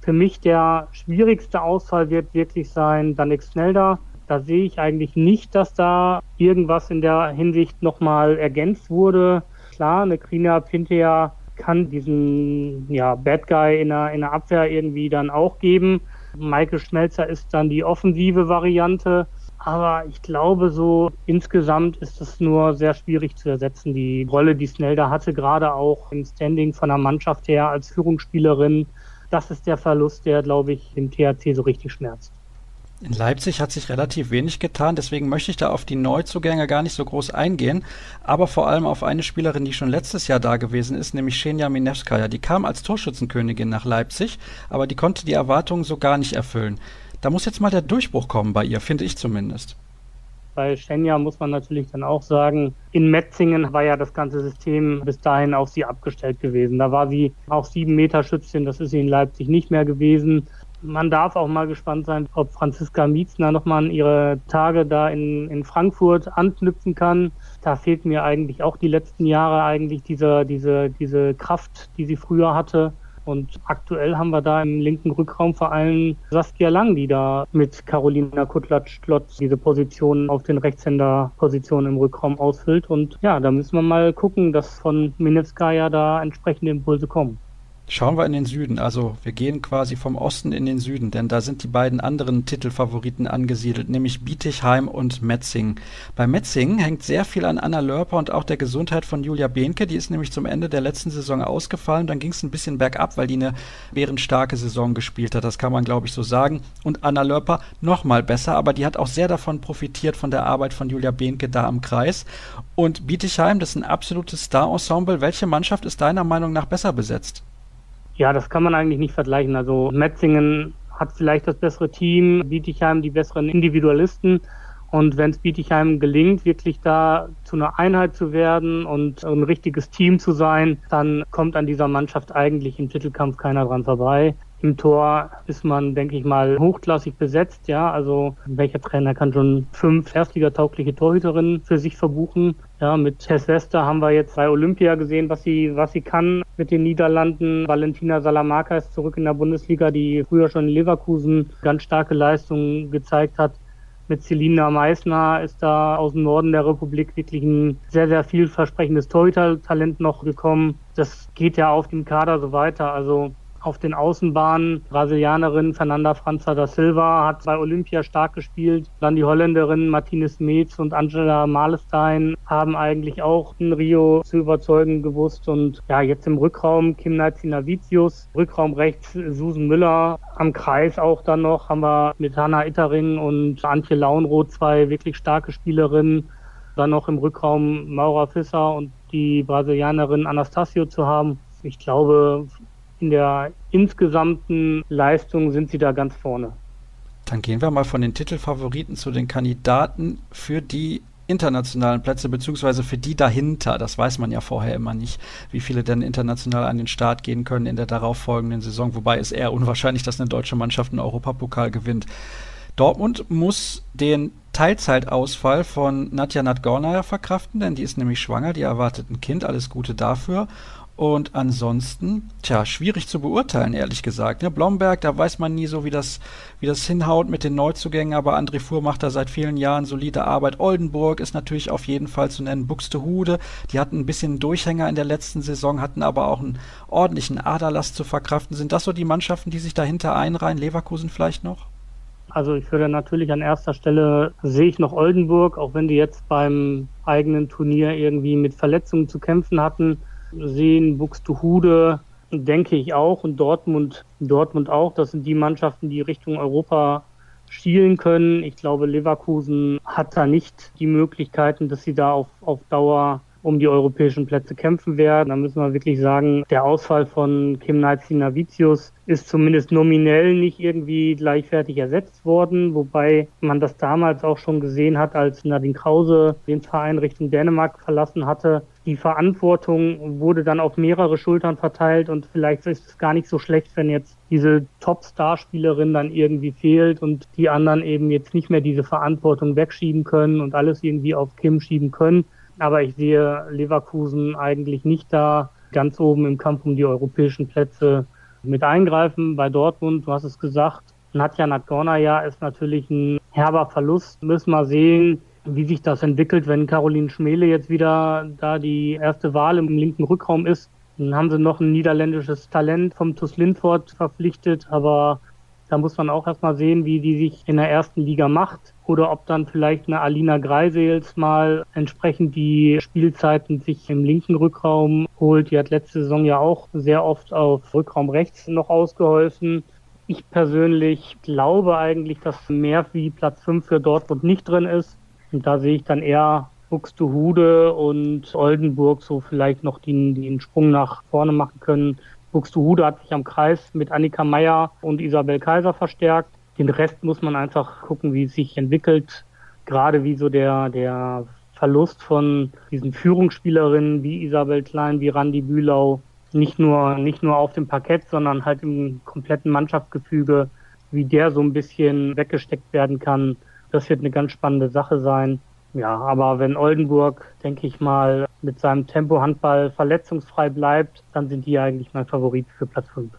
Für mich der schwierigste Ausfall wird wirklich sein Danik Snelder da sehe ich eigentlich nicht, dass da irgendwas in der Hinsicht nochmal ergänzt wurde. Klar, eine Krina Pintea kann diesen ja, Bad Guy in der, in der Abwehr irgendwie dann auch geben. Michael Schmelzer ist dann die offensive Variante. Aber ich glaube, so insgesamt ist es nur sehr schwierig zu ersetzen. Die Rolle, die Snelda hatte, gerade auch im Standing von der Mannschaft her als Führungsspielerin, das ist der Verlust, der, glaube ich, dem THC so richtig schmerzt. In Leipzig hat sich relativ wenig getan, deswegen möchte ich da auf die Neuzugänge gar nicht so groß eingehen, aber vor allem auf eine Spielerin, die schon letztes Jahr da gewesen ist, nämlich Xenia Minevskaya. Die kam als Torschützenkönigin nach Leipzig, aber die konnte die Erwartungen so gar nicht erfüllen. Da muss jetzt mal der Durchbruch kommen bei ihr, finde ich zumindest. Bei Schenja muss man natürlich dann auch sagen, in Metzingen war ja das ganze System bis dahin auf sie abgestellt gewesen. Da war sie auch sieben Meter Schützin, das ist sie in Leipzig nicht mehr gewesen. Man darf auch mal gespannt sein, ob Franziska Mietzner nochmal an ihre Tage da in, in Frankfurt anknüpfen kann. Da fehlt mir eigentlich auch die letzten Jahre eigentlich diese, diese, diese Kraft, die sie früher hatte. Und aktuell haben wir da im linken Rückraum vor allem Saskia Lang, die da mit Carolina Kutlatsch-Klotz diese Position auf den Rechtshänder-Positionen im Rückraum ausfüllt. Und ja, da müssen wir mal gucken, dass von Minevskaya da entsprechende Impulse kommen. Schauen wir in den Süden. Also wir gehen quasi vom Osten in den Süden, denn da sind die beiden anderen Titelfavoriten angesiedelt, nämlich Bietigheim und Metzing. Bei Metzing hängt sehr viel an Anna Lörper und auch der Gesundheit von Julia Behnke. Die ist nämlich zum Ende der letzten Saison ausgefallen. Dann ging es ein bisschen bergab, weil die eine bärenstarke Saison gespielt hat. Das kann man, glaube ich, so sagen. Und Anna Lörper noch mal besser, aber die hat auch sehr davon profitiert von der Arbeit von Julia Behnke da am Kreis. Und Bietigheim, das ist ein absolutes Star-Ensemble. Welche Mannschaft ist deiner Meinung nach besser besetzt? Ja, das kann man eigentlich nicht vergleichen. Also Metzingen hat vielleicht das bessere Team, Bietigheim die besseren Individualisten. Und wenn es Bietigheim gelingt, wirklich da zu einer Einheit zu werden und ein richtiges Team zu sein, dann kommt an dieser Mannschaft eigentlich im Titelkampf keiner dran vorbei. Im Tor ist man, denke ich mal, hochklassig besetzt. Ja, also welcher Trainer kann schon fünf erstligataugliche Torhüterinnen für sich verbuchen? Ja, mit Tess Wester haben wir jetzt bei Olympia gesehen, was sie, was sie kann mit den Niederlanden. Valentina Salamanca ist zurück in der Bundesliga, die früher schon in Leverkusen ganz starke Leistungen gezeigt hat mit Selina Meissner ist da aus dem Norden der Republik wirklich ein sehr, sehr vielversprechendes Torhüter-Talent noch gekommen. Das geht ja auf dem Kader so weiter. Also auf den Außenbahnen. Brasilianerin Fernanda Franza da Silva hat bei Olympia stark gespielt. Dann die Holländerin Martinez Metz und Angela Malestein haben eigentlich auch in Rio zu überzeugen gewusst. Und ja, jetzt im Rückraum Kim Navicius, Rückraum rechts Susan Müller, am Kreis auch dann noch haben wir mit Hanna Ittering und Antje Launroth zwei wirklich starke Spielerinnen. Dann noch im Rückraum Maura Fisser und die Brasilianerin Anastasio zu haben. Ich glaube, in der insgesamten Leistung sind sie da ganz vorne. Dann gehen wir mal von den Titelfavoriten zu den Kandidaten für die internationalen Plätze, beziehungsweise für die dahinter. Das weiß man ja vorher immer nicht, wie viele denn international an den Start gehen können in der darauffolgenden Saison, wobei es eher unwahrscheinlich, dass eine deutsche Mannschaft einen Europapokal gewinnt. Dortmund muss den Teilzeitausfall von Nadja Nadgornaya verkraften, denn die ist nämlich schwanger, die erwartet ein Kind, alles Gute dafür. Und ansonsten, tja, schwierig zu beurteilen, ehrlich gesagt. Ne? Blomberg, da weiß man nie so, wie das, wie das hinhaut mit den Neuzugängen, aber André Fuhr macht da seit vielen Jahren solide Arbeit. Oldenburg ist natürlich auf jeden Fall zu nennen. Buxtehude, die hatten ein bisschen Durchhänger in der letzten Saison, hatten aber auch einen ordentlichen Aderlass zu verkraften. Sind das so die Mannschaften, die sich dahinter einreihen? Leverkusen vielleicht noch? Also ich würde natürlich an erster Stelle sehe ich noch Oldenburg, auch wenn die jetzt beim eigenen Turnier irgendwie mit Verletzungen zu kämpfen hatten sehen, Buxtehude, denke ich auch und Dortmund, Dortmund auch. Das sind die Mannschaften, die Richtung Europa schielen können. Ich glaube, Leverkusen hat da nicht die Möglichkeiten, dass sie da auf, auf Dauer um die europäischen Plätze kämpfen werden. Da müssen wir wirklich sagen, der Ausfall von Kim Navicius ist zumindest nominell nicht irgendwie gleichwertig ersetzt worden, wobei man das damals auch schon gesehen hat, als Nadine Krause den Verein Richtung Dänemark verlassen hatte. Die Verantwortung wurde dann auf mehrere Schultern verteilt und vielleicht ist es gar nicht so schlecht, wenn jetzt diese Top-Star-Spielerin dann irgendwie fehlt und die anderen eben jetzt nicht mehr diese Verantwortung wegschieben können und alles irgendwie auf Kim schieben können. Aber ich sehe Leverkusen eigentlich nicht da ganz oben im Kampf um die europäischen Plätze mit eingreifen. Bei Dortmund, du hast es gesagt, Nadja Nadgorna ist natürlich ein herber Verlust. Müssen wir sehen, wie sich das entwickelt, wenn Caroline Schmele jetzt wieder da die erste Wahl im linken Rückraum ist. Dann haben sie noch ein niederländisches Talent vom TuS Lindfort verpflichtet, aber da muss man auch erstmal sehen, wie die sich in der ersten Liga macht oder ob dann vielleicht eine Alina Greisels mal entsprechend die Spielzeiten sich im linken Rückraum holt. Die hat letzte Saison ja auch sehr oft auf Rückraum rechts noch ausgeholfen. Ich persönlich glaube eigentlich, dass mehr wie Platz 5 für Dortmund nicht drin ist. Und da sehe ich dann eher Buxtehude und Oldenburg so vielleicht noch den, den Sprung nach vorne machen können. Buxtehude hat sich am Kreis mit Annika Meyer und Isabel Kaiser verstärkt. Den Rest muss man einfach gucken, wie es sich entwickelt. Gerade wie so der, der Verlust von diesen Führungsspielerinnen wie Isabel Klein, wie Randi Bühlau, nicht nur, nicht nur auf dem Parkett, sondern halt im kompletten Mannschaftsgefüge, wie der so ein bisschen weggesteckt werden kann. Das wird eine ganz spannende Sache sein. Ja, aber wenn Oldenburg, denke ich mal, mit seinem Tempo-Handball verletzungsfrei bleibt, dann sind die eigentlich mein Favorit für Platz 5.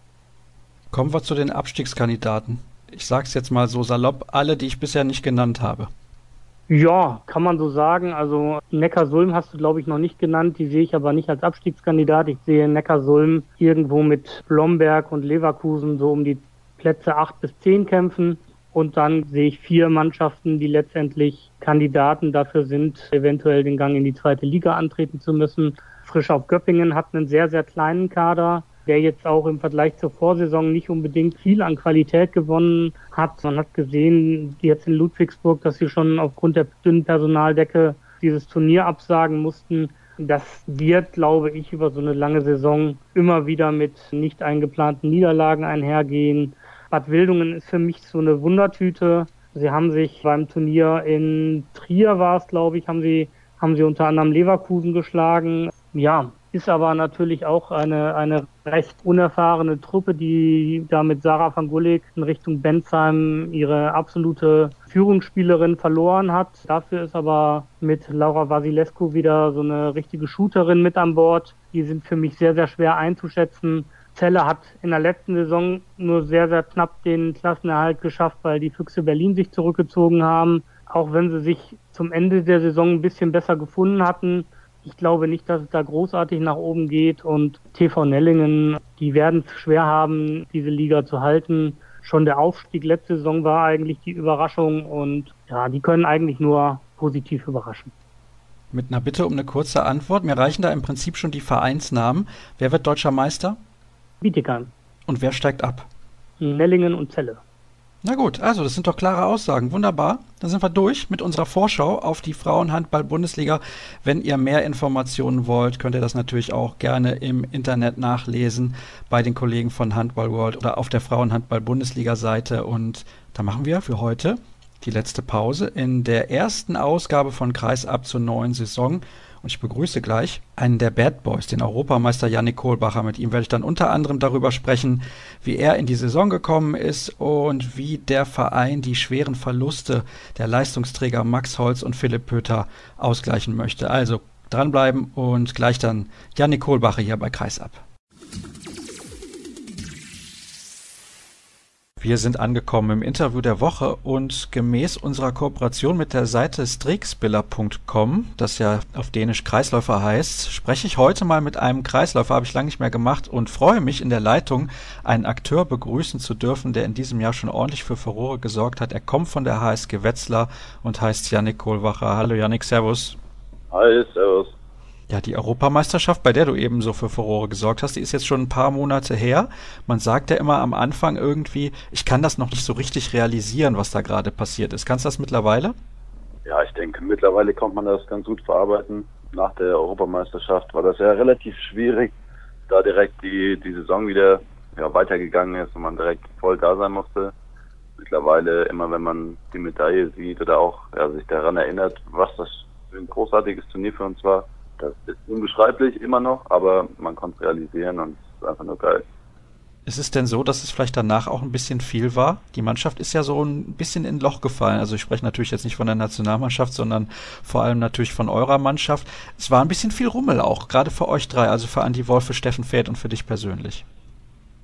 Kommen wir zu den Abstiegskandidaten. Ich sage es jetzt mal so salopp, alle, die ich bisher nicht genannt habe. Ja, kann man so sagen. Also Neckarsulm hast du, glaube ich, noch nicht genannt. Die sehe ich aber nicht als Abstiegskandidat. Ich sehe Neckarsulm irgendwo mit Blomberg und Leverkusen so um die Plätze 8 bis 10 kämpfen. Und dann sehe ich vier Mannschaften, die letztendlich Kandidaten dafür sind, eventuell den Gang in die zweite Liga antreten zu müssen. Frisch auf Göppingen hat einen sehr, sehr kleinen Kader, der jetzt auch im Vergleich zur Vorsaison nicht unbedingt viel an Qualität gewonnen hat. Man hat gesehen, jetzt in Ludwigsburg, dass sie schon aufgrund der dünnen Personaldecke dieses Turnier absagen mussten. Das wird, glaube ich, über so eine lange Saison immer wieder mit nicht eingeplanten Niederlagen einhergehen. Bad Wildungen ist für mich so eine Wundertüte. Sie haben sich beim Turnier in Trier war es, glaube ich, haben sie, haben sie unter anderem Leverkusen geschlagen. Ja, ist aber natürlich auch eine, eine recht unerfahrene Truppe, die da mit Sarah van Gulik in Richtung Bensheim ihre absolute Führungsspielerin verloren hat. Dafür ist aber mit Laura Vasilescu wieder so eine richtige Shooterin mit an Bord. Die sind für mich sehr, sehr schwer einzuschätzen. Zelle hat in der letzten Saison nur sehr, sehr knapp den Klassenerhalt geschafft, weil die Füchse Berlin sich zurückgezogen haben. Auch wenn sie sich zum Ende der Saison ein bisschen besser gefunden hatten. Ich glaube nicht, dass es da großartig nach oben geht und TV Nellingen, die werden es schwer haben, diese Liga zu halten. Schon der Aufstieg letzte Saison war eigentlich die Überraschung und ja, die können eigentlich nur positiv überraschen. Mit einer Bitte um eine kurze Antwort. Mir reichen da im Prinzip schon die Vereinsnamen. Wer wird deutscher Meister? Bietigheim. Und wer steigt ab? Nellingen und Celle. Na gut, also das sind doch klare Aussagen. Wunderbar. Dann sind wir durch mit unserer Vorschau auf die Frauenhandball-Bundesliga. Wenn ihr mehr Informationen wollt, könnt ihr das natürlich auch gerne im Internet nachlesen bei den Kollegen von Handball World oder auf der Frauenhandball-Bundesliga-Seite. Und da machen wir für heute die letzte Pause in der ersten Ausgabe von Kreisab zur neuen Saison. Und ich begrüße gleich einen der Bad Boys, den Europameister Yannick Kohlbacher. Mit ihm werde ich dann unter anderem darüber sprechen, wie er in die Saison gekommen ist und wie der Verein die schweren Verluste der Leistungsträger Max Holz und Philipp Pöter ausgleichen möchte. Also dranbleiben und gleich dann Yannick Kohlbacher hier bei Kreisab. Wir sind angekommen im Interview der Woche und gemäß unserer Kooperation mit der Seite strikspiller.com, das ja auf Dänisch Kreisläufer heißt, spreche ich heute mal mit einem Kreisläufer, habe ich lange nicht mehr gemacht und freue mich in der Leitung, einen Akteur begrüßen zu dürfen, der in diesem Jahr schon ordentlich für Furore gesorgt hat. Er kommt von der HSG Wetzlar und heißt Yannick Kohlwacher. Hallo Yannick, Servus. Hi, Servus. Ja, die Europameisterschaft, bei der du eben so für Furore gesorgt hast, die ist jetzt schon ein paar Monate her. Man sagt ja immer am Anfang irgendwie, ich kann das noch nicht so richtig realisieren, was da gerade passiert ist. Kannst du das mittlerweile? Ja, ich denke, mittlerweile kann man das ganz gut verarbeiten. nach der Europameisterschaft war das ja relativ schwierig, da direkt die, die Saison wieder ja, weitergegangen ist und man direkt voll da sein musste. Mittlerweile, immer wenn man die Medaille sieht oder auch ja, sich daran erinnert, was das für ein großartiges Turnier für uns war, das ist unbeschreiblich immer noch, aber man konnte es realisieren und es ist einfach nur geil. Ist es denn so, dass es vielleicht danach auch ein bisschen viel war? Die Mannschaft ist ja so ein bisschen in ein Loch gefallen. Also ich spreche natürlich jetzt nicht von der Nationalmannschaft, sondern vor allem natürlich von eurer Mannschaft. Es war ein bisschen viel Rummel auch, gerade für euch drei, also für Andi Wolf, für Steffen Fäth und für dich persönlich.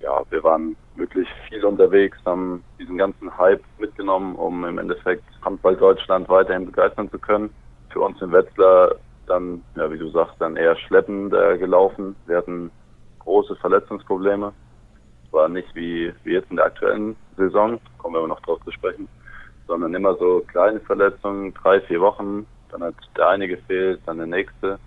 Ja, wir waren wirklich viel unterwegs, haben diesen ganzen Hype mitgenommen, um im Endeffekt Handball Deutschland weiterhin begeistern zu können. Für uns in Wetzlar dann, ja, wie du sagst, dann eher schleppend äh, gelaufen. Wir hatten große Verletzungsprobleme war nicht wie, wie jetzt in der aktuellen Saison, kommen wir aber noch drauf zu sprechen, sondern immer so kleine Verletzungen, drei, vier Wochen, dann hat der eine gefehlt, dann der nächste,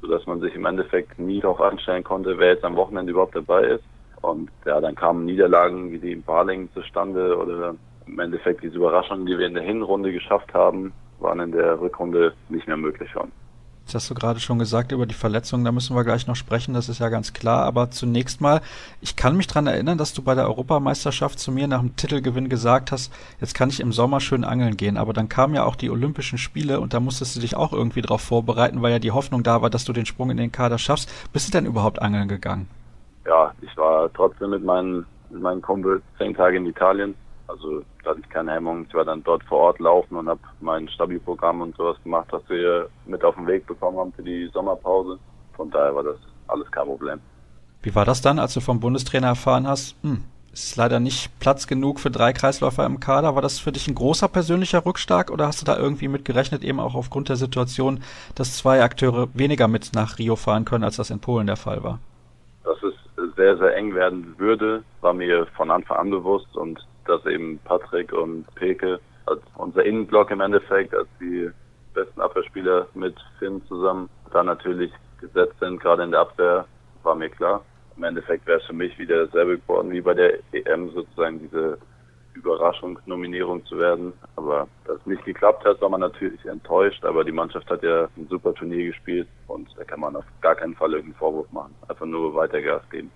sodass man sich im Endeffekt nie darauf anstellen konnte, wer jetzt am Wochenende überhaupt dabei ist. Und ja, dann kamen Niederlagen wie die in Balingen zustande oder im Endeffekt diese Überraschungen, die wir in der Hinrunde geschafft haben, waren in der Rückrunde nicht mehr möglich schon. Das hast du gerade schon gesagt über die Verletzungen, da müssen wir gleich noch sprechen, das ist ja ganz klar. Aber zunächst mal, ich kann mich daran erinnern, dass du bei der Europameisterschaft zu mir nach dem Titelgewinn gesagt hast, jetzt kann ich im Sommer schön angeln gehen. Aber dann kamen ja auch die Olympischen Spiele und da musstest du dich auch irgendwie darauf vorbereiten, weil ja die Hoffnung da war, dass du den Sprung in den Kader schaffst. Bist du denn überhaupt angeln gegangen? Ja, ich war trotzdem mit meinen, mit meinen Kumpels zehn Tage in Italien also da hatte ich keine Hemmung. Ich war dann dort vor Ort laufen und habe mein Stabi-Programm und sowas gemacht, was wir mit auf den Weg bekommen haben für die Sommerpause. Von daher war das alles kein Problem. Wie war das dann, als du vom Bundestrainer erfahren hast, hm, es ist leider nicht Platz genug für drei Kreisläufer im Kader. War das für dich ein großer persönlicher Rückschlag oder hast du da irgendwie mit gerechnet, eben auch aufgrund der Situation, dass zwei Akteure weniger mit nach Rio fahren können, als das in Polen der Fall war? Dass es sehr, sehr eng werden würde, war mir von Anfang an bewusst und dass eben Patrick und Peke als unser Innenblock im Endeffekt, als die besten Abwehrspieler mit Finn zusammen da natürlich gesetzt sind, gerade in der Abwehr, war mir klar. Im Endeffekt wäre es für mich wieder dasselbe geworden wie bei der EM sozusagen diese Überraschungsnominierung zu werden. Aber dass nicht geklappt hat, war man natürlich enttäuscht. Aber die Mannschaft hat ja ein super Turnier gespielt und da kann man auf gar keinen Fall irgendeinen Vorwurf machen. Einfach nur weiter Gas geben.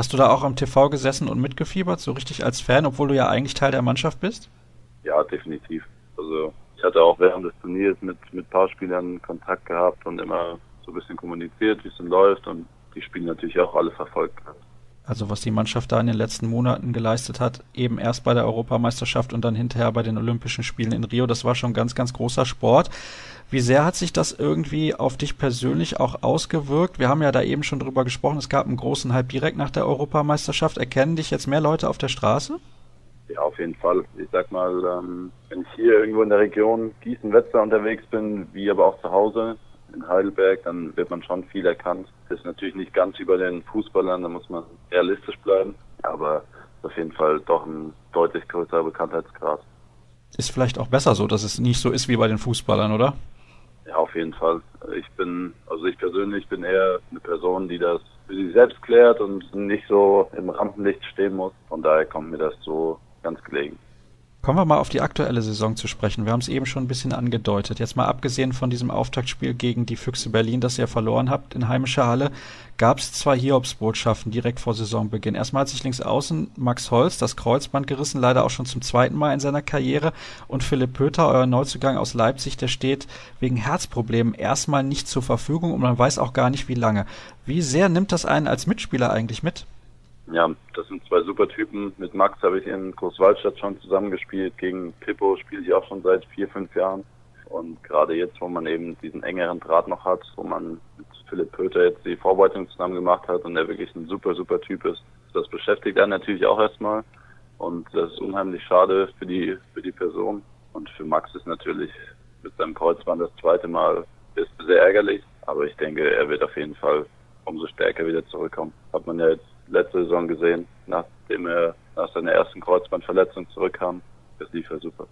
Hast du da auch am TV gesessen und mitgefiebert, so richtig als Fan, obwohl du ja eigentlich Teil der Mannschaft bist? Ja, definitiv. Also ich hatte auch während des Turniers mit mit ein paar Spielern Kontakt gehabt und immer so ein bisschen kommuniziert, wie es denn läuft und die Spiele natürlich auch alle verfolgt. Also was die Mannschaft da in den letzten Monaten geleistet hat, eben erst bei der Europameisterschaft und dann hinterher bei den Olympischen Spielen in Rio, das war schon ganz, ganz großer Sport. Wie sehr hat sich das irgendwie auf dich persönlich auch ausgewirkt? Wir haben ja da eben schon drüber gesprochen, es gab einen großen Hype direkt nach der Europameisterschaft. Erkennen dich jetzt mehr Leute auf der Straße? Ja, auf jeden Fall. Ich sag mal, ähm, wenn ich hier irgendwo in der Region Gießen-Wetzlar unterwegs bin, wie aber auch zu Hause, in Heidelberg, dann wird man schon viel erkannt. Das ist natürlich nicht ganz über den Fußballern, da muss man realistisch bleiben, aber auf jeden Fall doch ein deutlich größerer Bekanntheitsgrad. Ist vielleicht auch besser so, dass es nicht so ist wie bei den Fußballern, oder? Ja, auf jeden Fall. Ich bin, also ich persönlich bin eher eine Person, die das für sich selbst klärt und nicht so im Rampenlicht stehen muss. Von daher kommt mir das so ganz gelegen. Kommen wir mal auf die aktuelle Saison zu sprechen. Wir haben es eben schon ein bisschen angedeutet. Jetzt mal abgesehen von diesem Auftaktspiel gegen die Füchse Berlin, das ihr verloren habt in heimischer Halle, gab es zwei Hiobsbotschaften direkt vor Saisonbeginn. Erstmal hat sich links außen Max Holz das Kreuzband gerissen, leider auch schon zum zweiten Mal in seiner Karriere. Und Philipp Pöter, euer Neuzugang aus Leipzig, der steht wegen Herzproblemen erstmal nicht zur Verfügung und man weiß auch gar nicht, wie lange. Wie sehr nimmt das einen als Mitspieler eigentlich mit? Ja, das sind zwei super Typen. Mit Max habe ich in Großwaldstadt schon zusammengespielt. Gegen Pippo spiele ich auch schon seit vier, fünf Jahren. Und gerade jetzt, wo man eben diesen engeren Draht noch hat, wo man mit Philipp Pöter jetzt die Vorbereitung zusammen gemacht hat und der wirklich ein super, super Typ ist, das beschäftigt einen natürlich auch erstmal. Und das ist unheimlich schade für die, für die Person. Und für Max ist natürlich mit seinem Kreuzband das zweite Mal ist sehr ärgerlich. Aber ich denke, er wird auf jeden Fall umso stärker wieder zurückkommen. Hat man ja jetzt letzte Saison gesehen, nachdem er nach seiner ersten Kreuzbandverletzung zurückkam. Das lief ja super.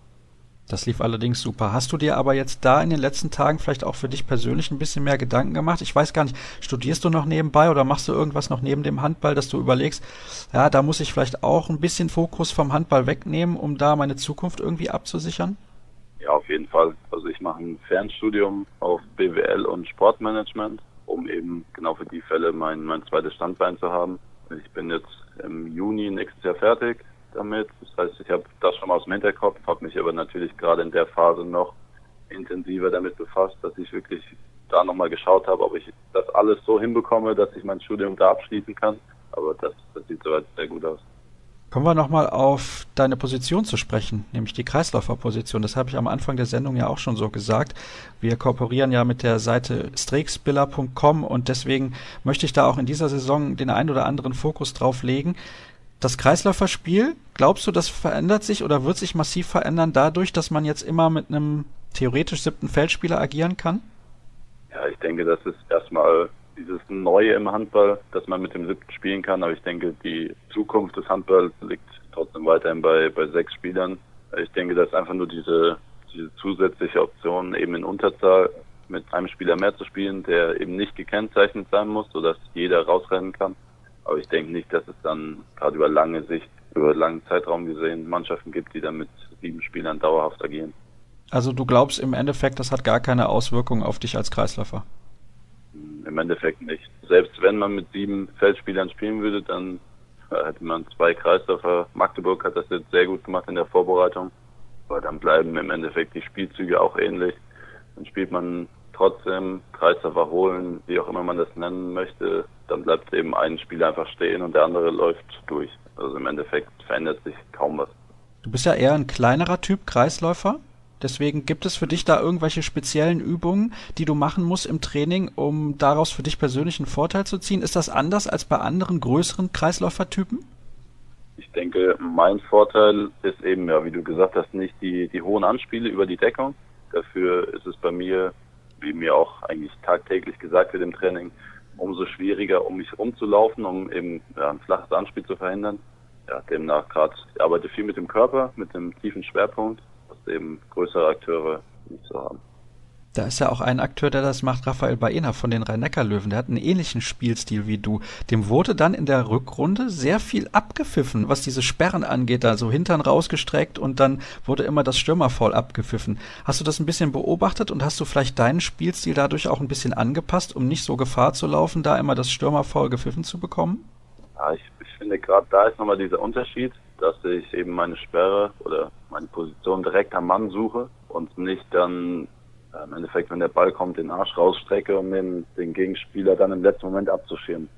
Das lief allerdings super. Hast du dir aber jetzt da in den letzten Tagen vielleicht auch für dich persönlich ein bisschen mehr Gedanken gemacht? Ich weiß gar nicht, studierst du noch nebenbei oder machst du irgendwas noch neben dem Handball, dass du überlegst, ja, da muss ich vielleicht auch ein bisschen Fokus vom Handball wegnehmen, um da meine Zukunft irgendwie abzusichern? Ja, auf jeden Fall. Also ich mache ein Fernstudium auf BWL und Sportmanagement, um eben genau für die Fälle mein, mein zweites Standbein zu haben. Ich bin jetzt im Juni nächstes Jahr fertig damit. Das heißt, ich habe das schon mal aus dem Hinterkopf, habe mich aber natürlich gerade in der Phase noch intensiver damit befasst, dass ich wirklich da nochmal geschaut habe, ob ich das alles so hinbekomme, dass ich mein Studium da abschließen kann. Aber das, das sieht soweit sehr gut aus. Kommen wir nochmal auf deine Position zu sprechen, nämlich die Kreisläuferposition. Das habe ich am Anfang der Sendung ja auch schon so gesagt. Wir kooperieren ja mit der Seite streakspiller.com und deswegen möchte ich da auch in dieser Saison den ein oder anderen Fokus drauf legen. Das Kreisläuferspiel, glaubst du, das verändert sich oder wird sich massiv verändern dadurch, dass man jetzt immer mit einem theoretisch siebten Feldspieler agieren kann? Ja, ich denke, das ist erstmal dieses Neue im Handball, dass man mit dem siebten spielen kann. Aber ich denke, die Zukunft des Handballs liegt trotzdem weiterhin bei, bei sechs Spielern. Ich denke, dass einfach nur diese, diese zusätzliche Option eben in Unterzahl mit einem Spieler mehr zu spielen, der eben nicht gekennzeichnet sein muss, sodass jeder rausrennen kann. Aber ich denke nicht, dass es dann gerade über lange Sicht, über langen Zeitraum gesehen Mannschaften gibt, die dann mit sieben Spielern dauerhaft agieren. Also du glaubst im Endeffekt, das hat gar keine Auswirkungen auf dich als Kreisläufer? Im Endeffekt nicht. Selbst wenn man mit sieben Feldspielern spielen würde, dann hätte man zwei Kreisläufer. Magdeburg hat das jetzt sehr gut gemacht in der Vorbereitung. Aber dann bleiben im Endeffekt die Spielzüge auch ähnlich. Dann spielt man trotzdem Kreisläufer holen, wie auch immer man das nennen möchte. Dann bleibt eben ein Spieler einfach stehen und der andere läuft durch. Also im Endeffekt verändert sich kaum was. Du bist ja eher ein kleinerer Typ Kreisläufer. Deswegen gibt es für dich da irgendwelche speziellen Übungen, die du machen musst im Training, um daraus für dich persönlich einen Vorteil zu ziehen? Ist das anders als bei anderen größeren Kreisläufertypen? Ich denke, mein Vorteil ist eben, ja, wie du gesagt hast, nicht die, die hohen Anspiele über die Deckung. Dafür ist es bei mir, wie mir auch eigentlich tagtäglich gesagt wird im Training, umso schwieriger, um mich rumzulaufen, um eben ja, ein flaches Anspiel zu verhindern. Ja, demnach gerade, ich arbeite viel mit dem Körper, mit einem tiefen Schwerpunkt eben größere Akteure nicht so haben. Da ist ja auch ein Akteur, der das macht, Raphael Baena von den Rhein-Neckar-Löwen. Der hat einen ähnlichen Spielstil wie du. Dem wurde dann in der Rückrunde sehr viel abgepfiffen, was diese Sperren angeht, also Hintern rausgestreckt und dann wurde immer das Stürmerfoul abgepfiffen. Hast du das ein bisschen beobachtet und hast du vielleicht deinen Spielstil dadurch auch ein bisschen angepasst, um nicht so Gefahr zu laufen, da immer das Stürmerfoul gepfiffen zu bekommen? Ja, ich, ich finde gerade da ist nochmal dieser Unterschied dass ich eben meine Sperre oder meine Position direkt am Mann suche und nicht dann äh, im Endeffekt, wenn der Ball kommt, den Arsch rausstrecke, um den, den Gegenspieler dann im letzten Moment abzuschirmen.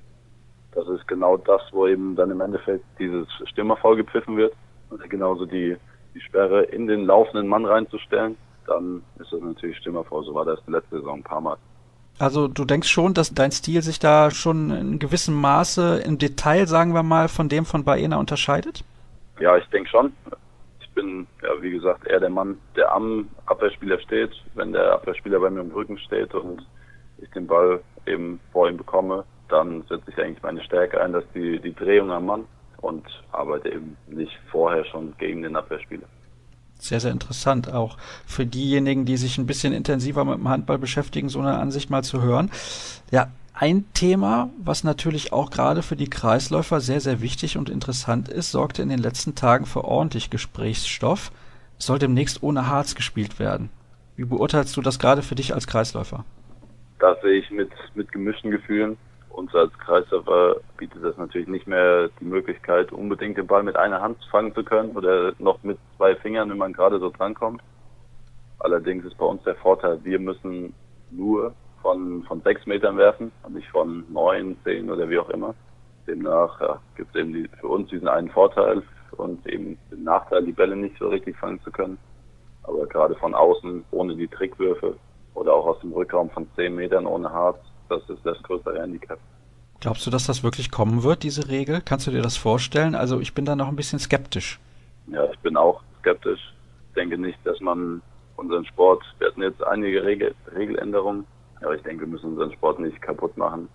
Das ist genau das, wo eben dann im Endeffekt dieses Stürmerfall gepfiffen wird. Und genauso die, die Sperre in den laufenden Mann reinzustellen, dann ist das natürlich Stürmerfall. So war das letzte Saison ein paar Mal. Also du denkst schon, dass dein Stil sich da schon in gewissem Maße im Detail, sagen wir mal, von dem von Baena unterscheidet? Ja, ich denke schon. Ich bin, ja, wie gesagt, eher der Mann, der am Abwehrspieler steht. Wenn der Abwehrspieler bei mir im Rücken steht und ich den Ball eben vor ihm bekomme, dann setze ich eigentlich meine Stärke ein, dass die, die Drehung am Mann und arbeite eben nicht vorher schon gegen den Abwehrspieler. Sehr, sehr interessant auch für diejenigen, die sich ein bisschen intensiver mit dem Handball beschäftigen, so eine Ansicht mal zu hören. Ja, ein Thema, was natürlich auch gerade für die Kreisläufer sehr, sehr wichtig und interessant ist, sorgte in den letzten Tagen für ordentlich Gesprächsstoff. Es soll demnächst ohne Harz gespielt werden. Wie beurteilst du das gerade für dich als Kreisläufer? Das sehe ich mit, mit gemischten Gefühlen. Uns als Kreisläufer bietet das natürlich nicht mehr die Möglichkeit, unbedingt den Ball mit einer Hand fangen zu können oder noch mit zwei Fingern, wenn man gerade so drankommt. Allerdings ist bei uns der Vorteil, wir müssen nur von, von sechs Metern werfen und nicht von neun, zehn oder wie auch immer. Demnach ja, gibt es eben die, für uns diesen einen Vorteil und eben den Nachteil, die Bälle nicht so richtig fangen zu können. Aber gerade von außen ohne die Trickwürfe oder auch aus dem Rückraum von zehn Metern ohne Harz, das ist das größere Handicap. Glaubst du, dass das wirklich kommen wird, diese Regel? Kannst du dir das vorstellen? Also ich bin da noch ein bisschen skeptisch. Ja, ich bin auch skeptisch. Ich denke nicht, dass man unseren Sport, wir hatten jetzt einige Regel, Regeländerungen, aber ich denke, wir müssen unseren Sport nicht kaputt machen.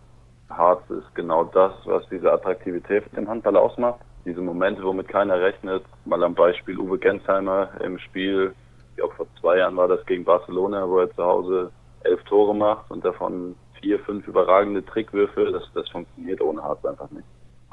Harz ist genau das, was diese Attraktivität im Handball ausmacht. Diese Momente, womit keiner rechnet. Mal am Beispiel Uwe Gensheimer im Spiel, ich glaube vor zwei Jahren war das gegen Barcelona, wo er zu Hause elf Tore macht und davon vier, fünf überragende Trickwürfe. Das, das funktioniert ohne Harz einfach nicht.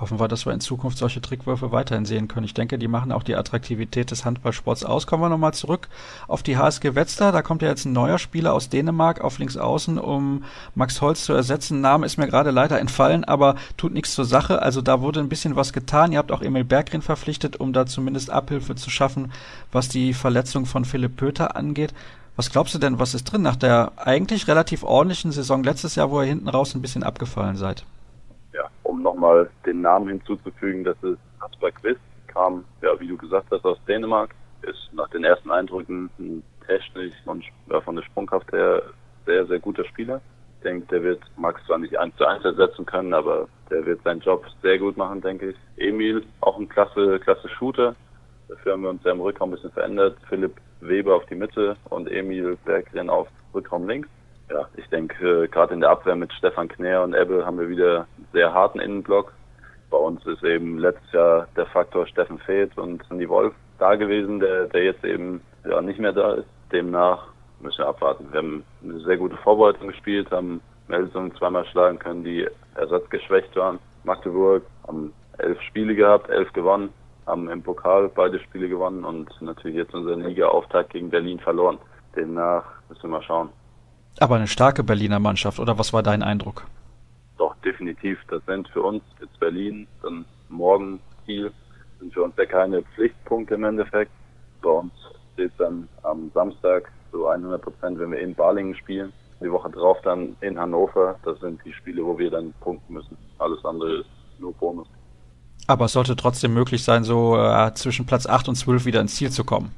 Hoffen wir, dass wir in Zukunft solche Trickwürfe weiterhin sehen können. Ich denke, die machen auch die Attraktivität des Handballsports aus. Kommen wir nochmal zurück auf die HSG Wetzlar. Da kommt ja jetzt ein neuer Spieler aus Dänemark auf links außen, um Max Holz zu ersetzen. Name ist mir gerade leider entfallen, aber tut nichts zur Sache. Also da wurde ein bisschen was getan. Ihr habt auch Emil Berggren verpflichtet, um da zumindest Abhilfe zu schaffen, was die Verletzung von Philipp Pöter angeht. Was glaubst du denn, was ist drin nach der eigentlich relativ ordentlichen Saison letztes Jahr, wo ihr hinten raus ein bisschen abgefallen seid? Um nochmal den Namen hinzuzufügen, das ist Asper Quist, kam, ja, wie du gesagt hast, aus Dänemark, ist nach den ersten Eindrücken ein technisch und von der Sprungkraft her sehr, sehr guter Spieler. Ich denke, der wird Max zwar nicht eins zu eins ersetzen können, aber der wird seinen Job sehr gut machen, denke ich. Emil, auch ein klasse, klasse Shooter. Dafür haben wir uns ja im Rückraum ein bisschen verändert. Philipp Weber auf die Mitte und Emil Berggren auf Rückraum links ja, ich denke, äh, gerade in der Abwehr mit Stefan Knär und Ebbe haben wir wieder einen sehr harten Innenblock. Bei uns ist eben letztes Jahr der Faktor Steffen Feeth und Sandy Wolf da gewesen, der, der jetzt eben ja, nicht mehr da ist. Demnach müssen wir abwarten. Wir haben eine sehr gute Vorbereitung gespielt, haben Melsungen zweimal schlagen können, die ersatzgeschwächt waren. Magdeburg haben elf Spiele gehabt, elf gewonnen, haben im Pokal beide Spiele gewonnen und natürlich jetzt unseren Liga-Auftakt gegen Berlin verloren. Demnach müssen wir mal schauen. Aber eine starke Berliner Mannschaft, oder was war dein Eindruck? Doch, definitiv. Das sind für uns jetzt Berlin, dann morgen Kiel, sind für uns ja keine Pflichtpunkte im Endeffekt. Bei uns steht dann am Samstag so 100 Prozent, wenn wir in Balingen spielen. Die Woche drauf dann in Hannover. Das sind die Spiele, wo wir dann punkten müssen. Alles andere ist nur Bonus. Aber es sollte trotzdem möglich sein, so äh, zwischen Platz 8 und 12 wieder ins Ziel zu kommen.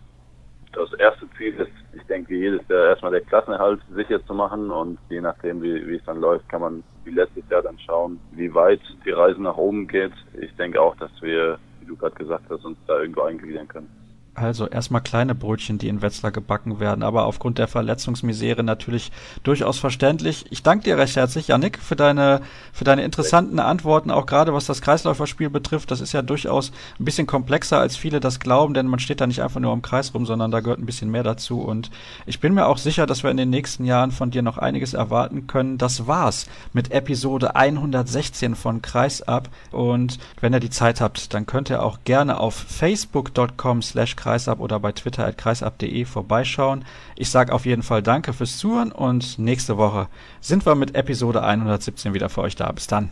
Das erste Ziel ist denke, wie jedes Jahr erstmal der Klassenerhalt sicher zu machen und je nachdem, wie, wie es dann läuft, kann man wie letztes Jahr dann schauen, wie weit die Reise nach oben geht. Ich denke auch, dass wir, wie du gerade gesagt hast, uns da irgendwo eingliedern können. Also erstmal kleine Brötchen, die in Wetzlar gebacken werden, aber aufgrund der Verletzungsmisere natürlich durchaus verständlich. Ich danke dir recht herzlich, Yannick, für deine, für deine interessanten Antworten, auch gerade was das Kreisläuferspiel betrifft. Das ist ja durchaus ein bisschen komplexer, als viele das glauben, denn man steht da nicht einfach nur im Kreis rum, sondern da gehört ein bisschen mehr dazu. Und ich bin mir auch sicher, dass wir in den nächsten Jahren von dir noch einiges erwarten können. Das war's mit Episode 116 von Kreisab. Und wenn ihr die Zeit habt, dann könnt ihr auch gerne auf facebook.com slash kreisab oder bei Twitter at kreisab.de vorbeischauen. Ich sage auf jeden Fall danke fürs Zuhören und nächste Woche sind wir mit Episode 117 wieder für euch da. Bis dann.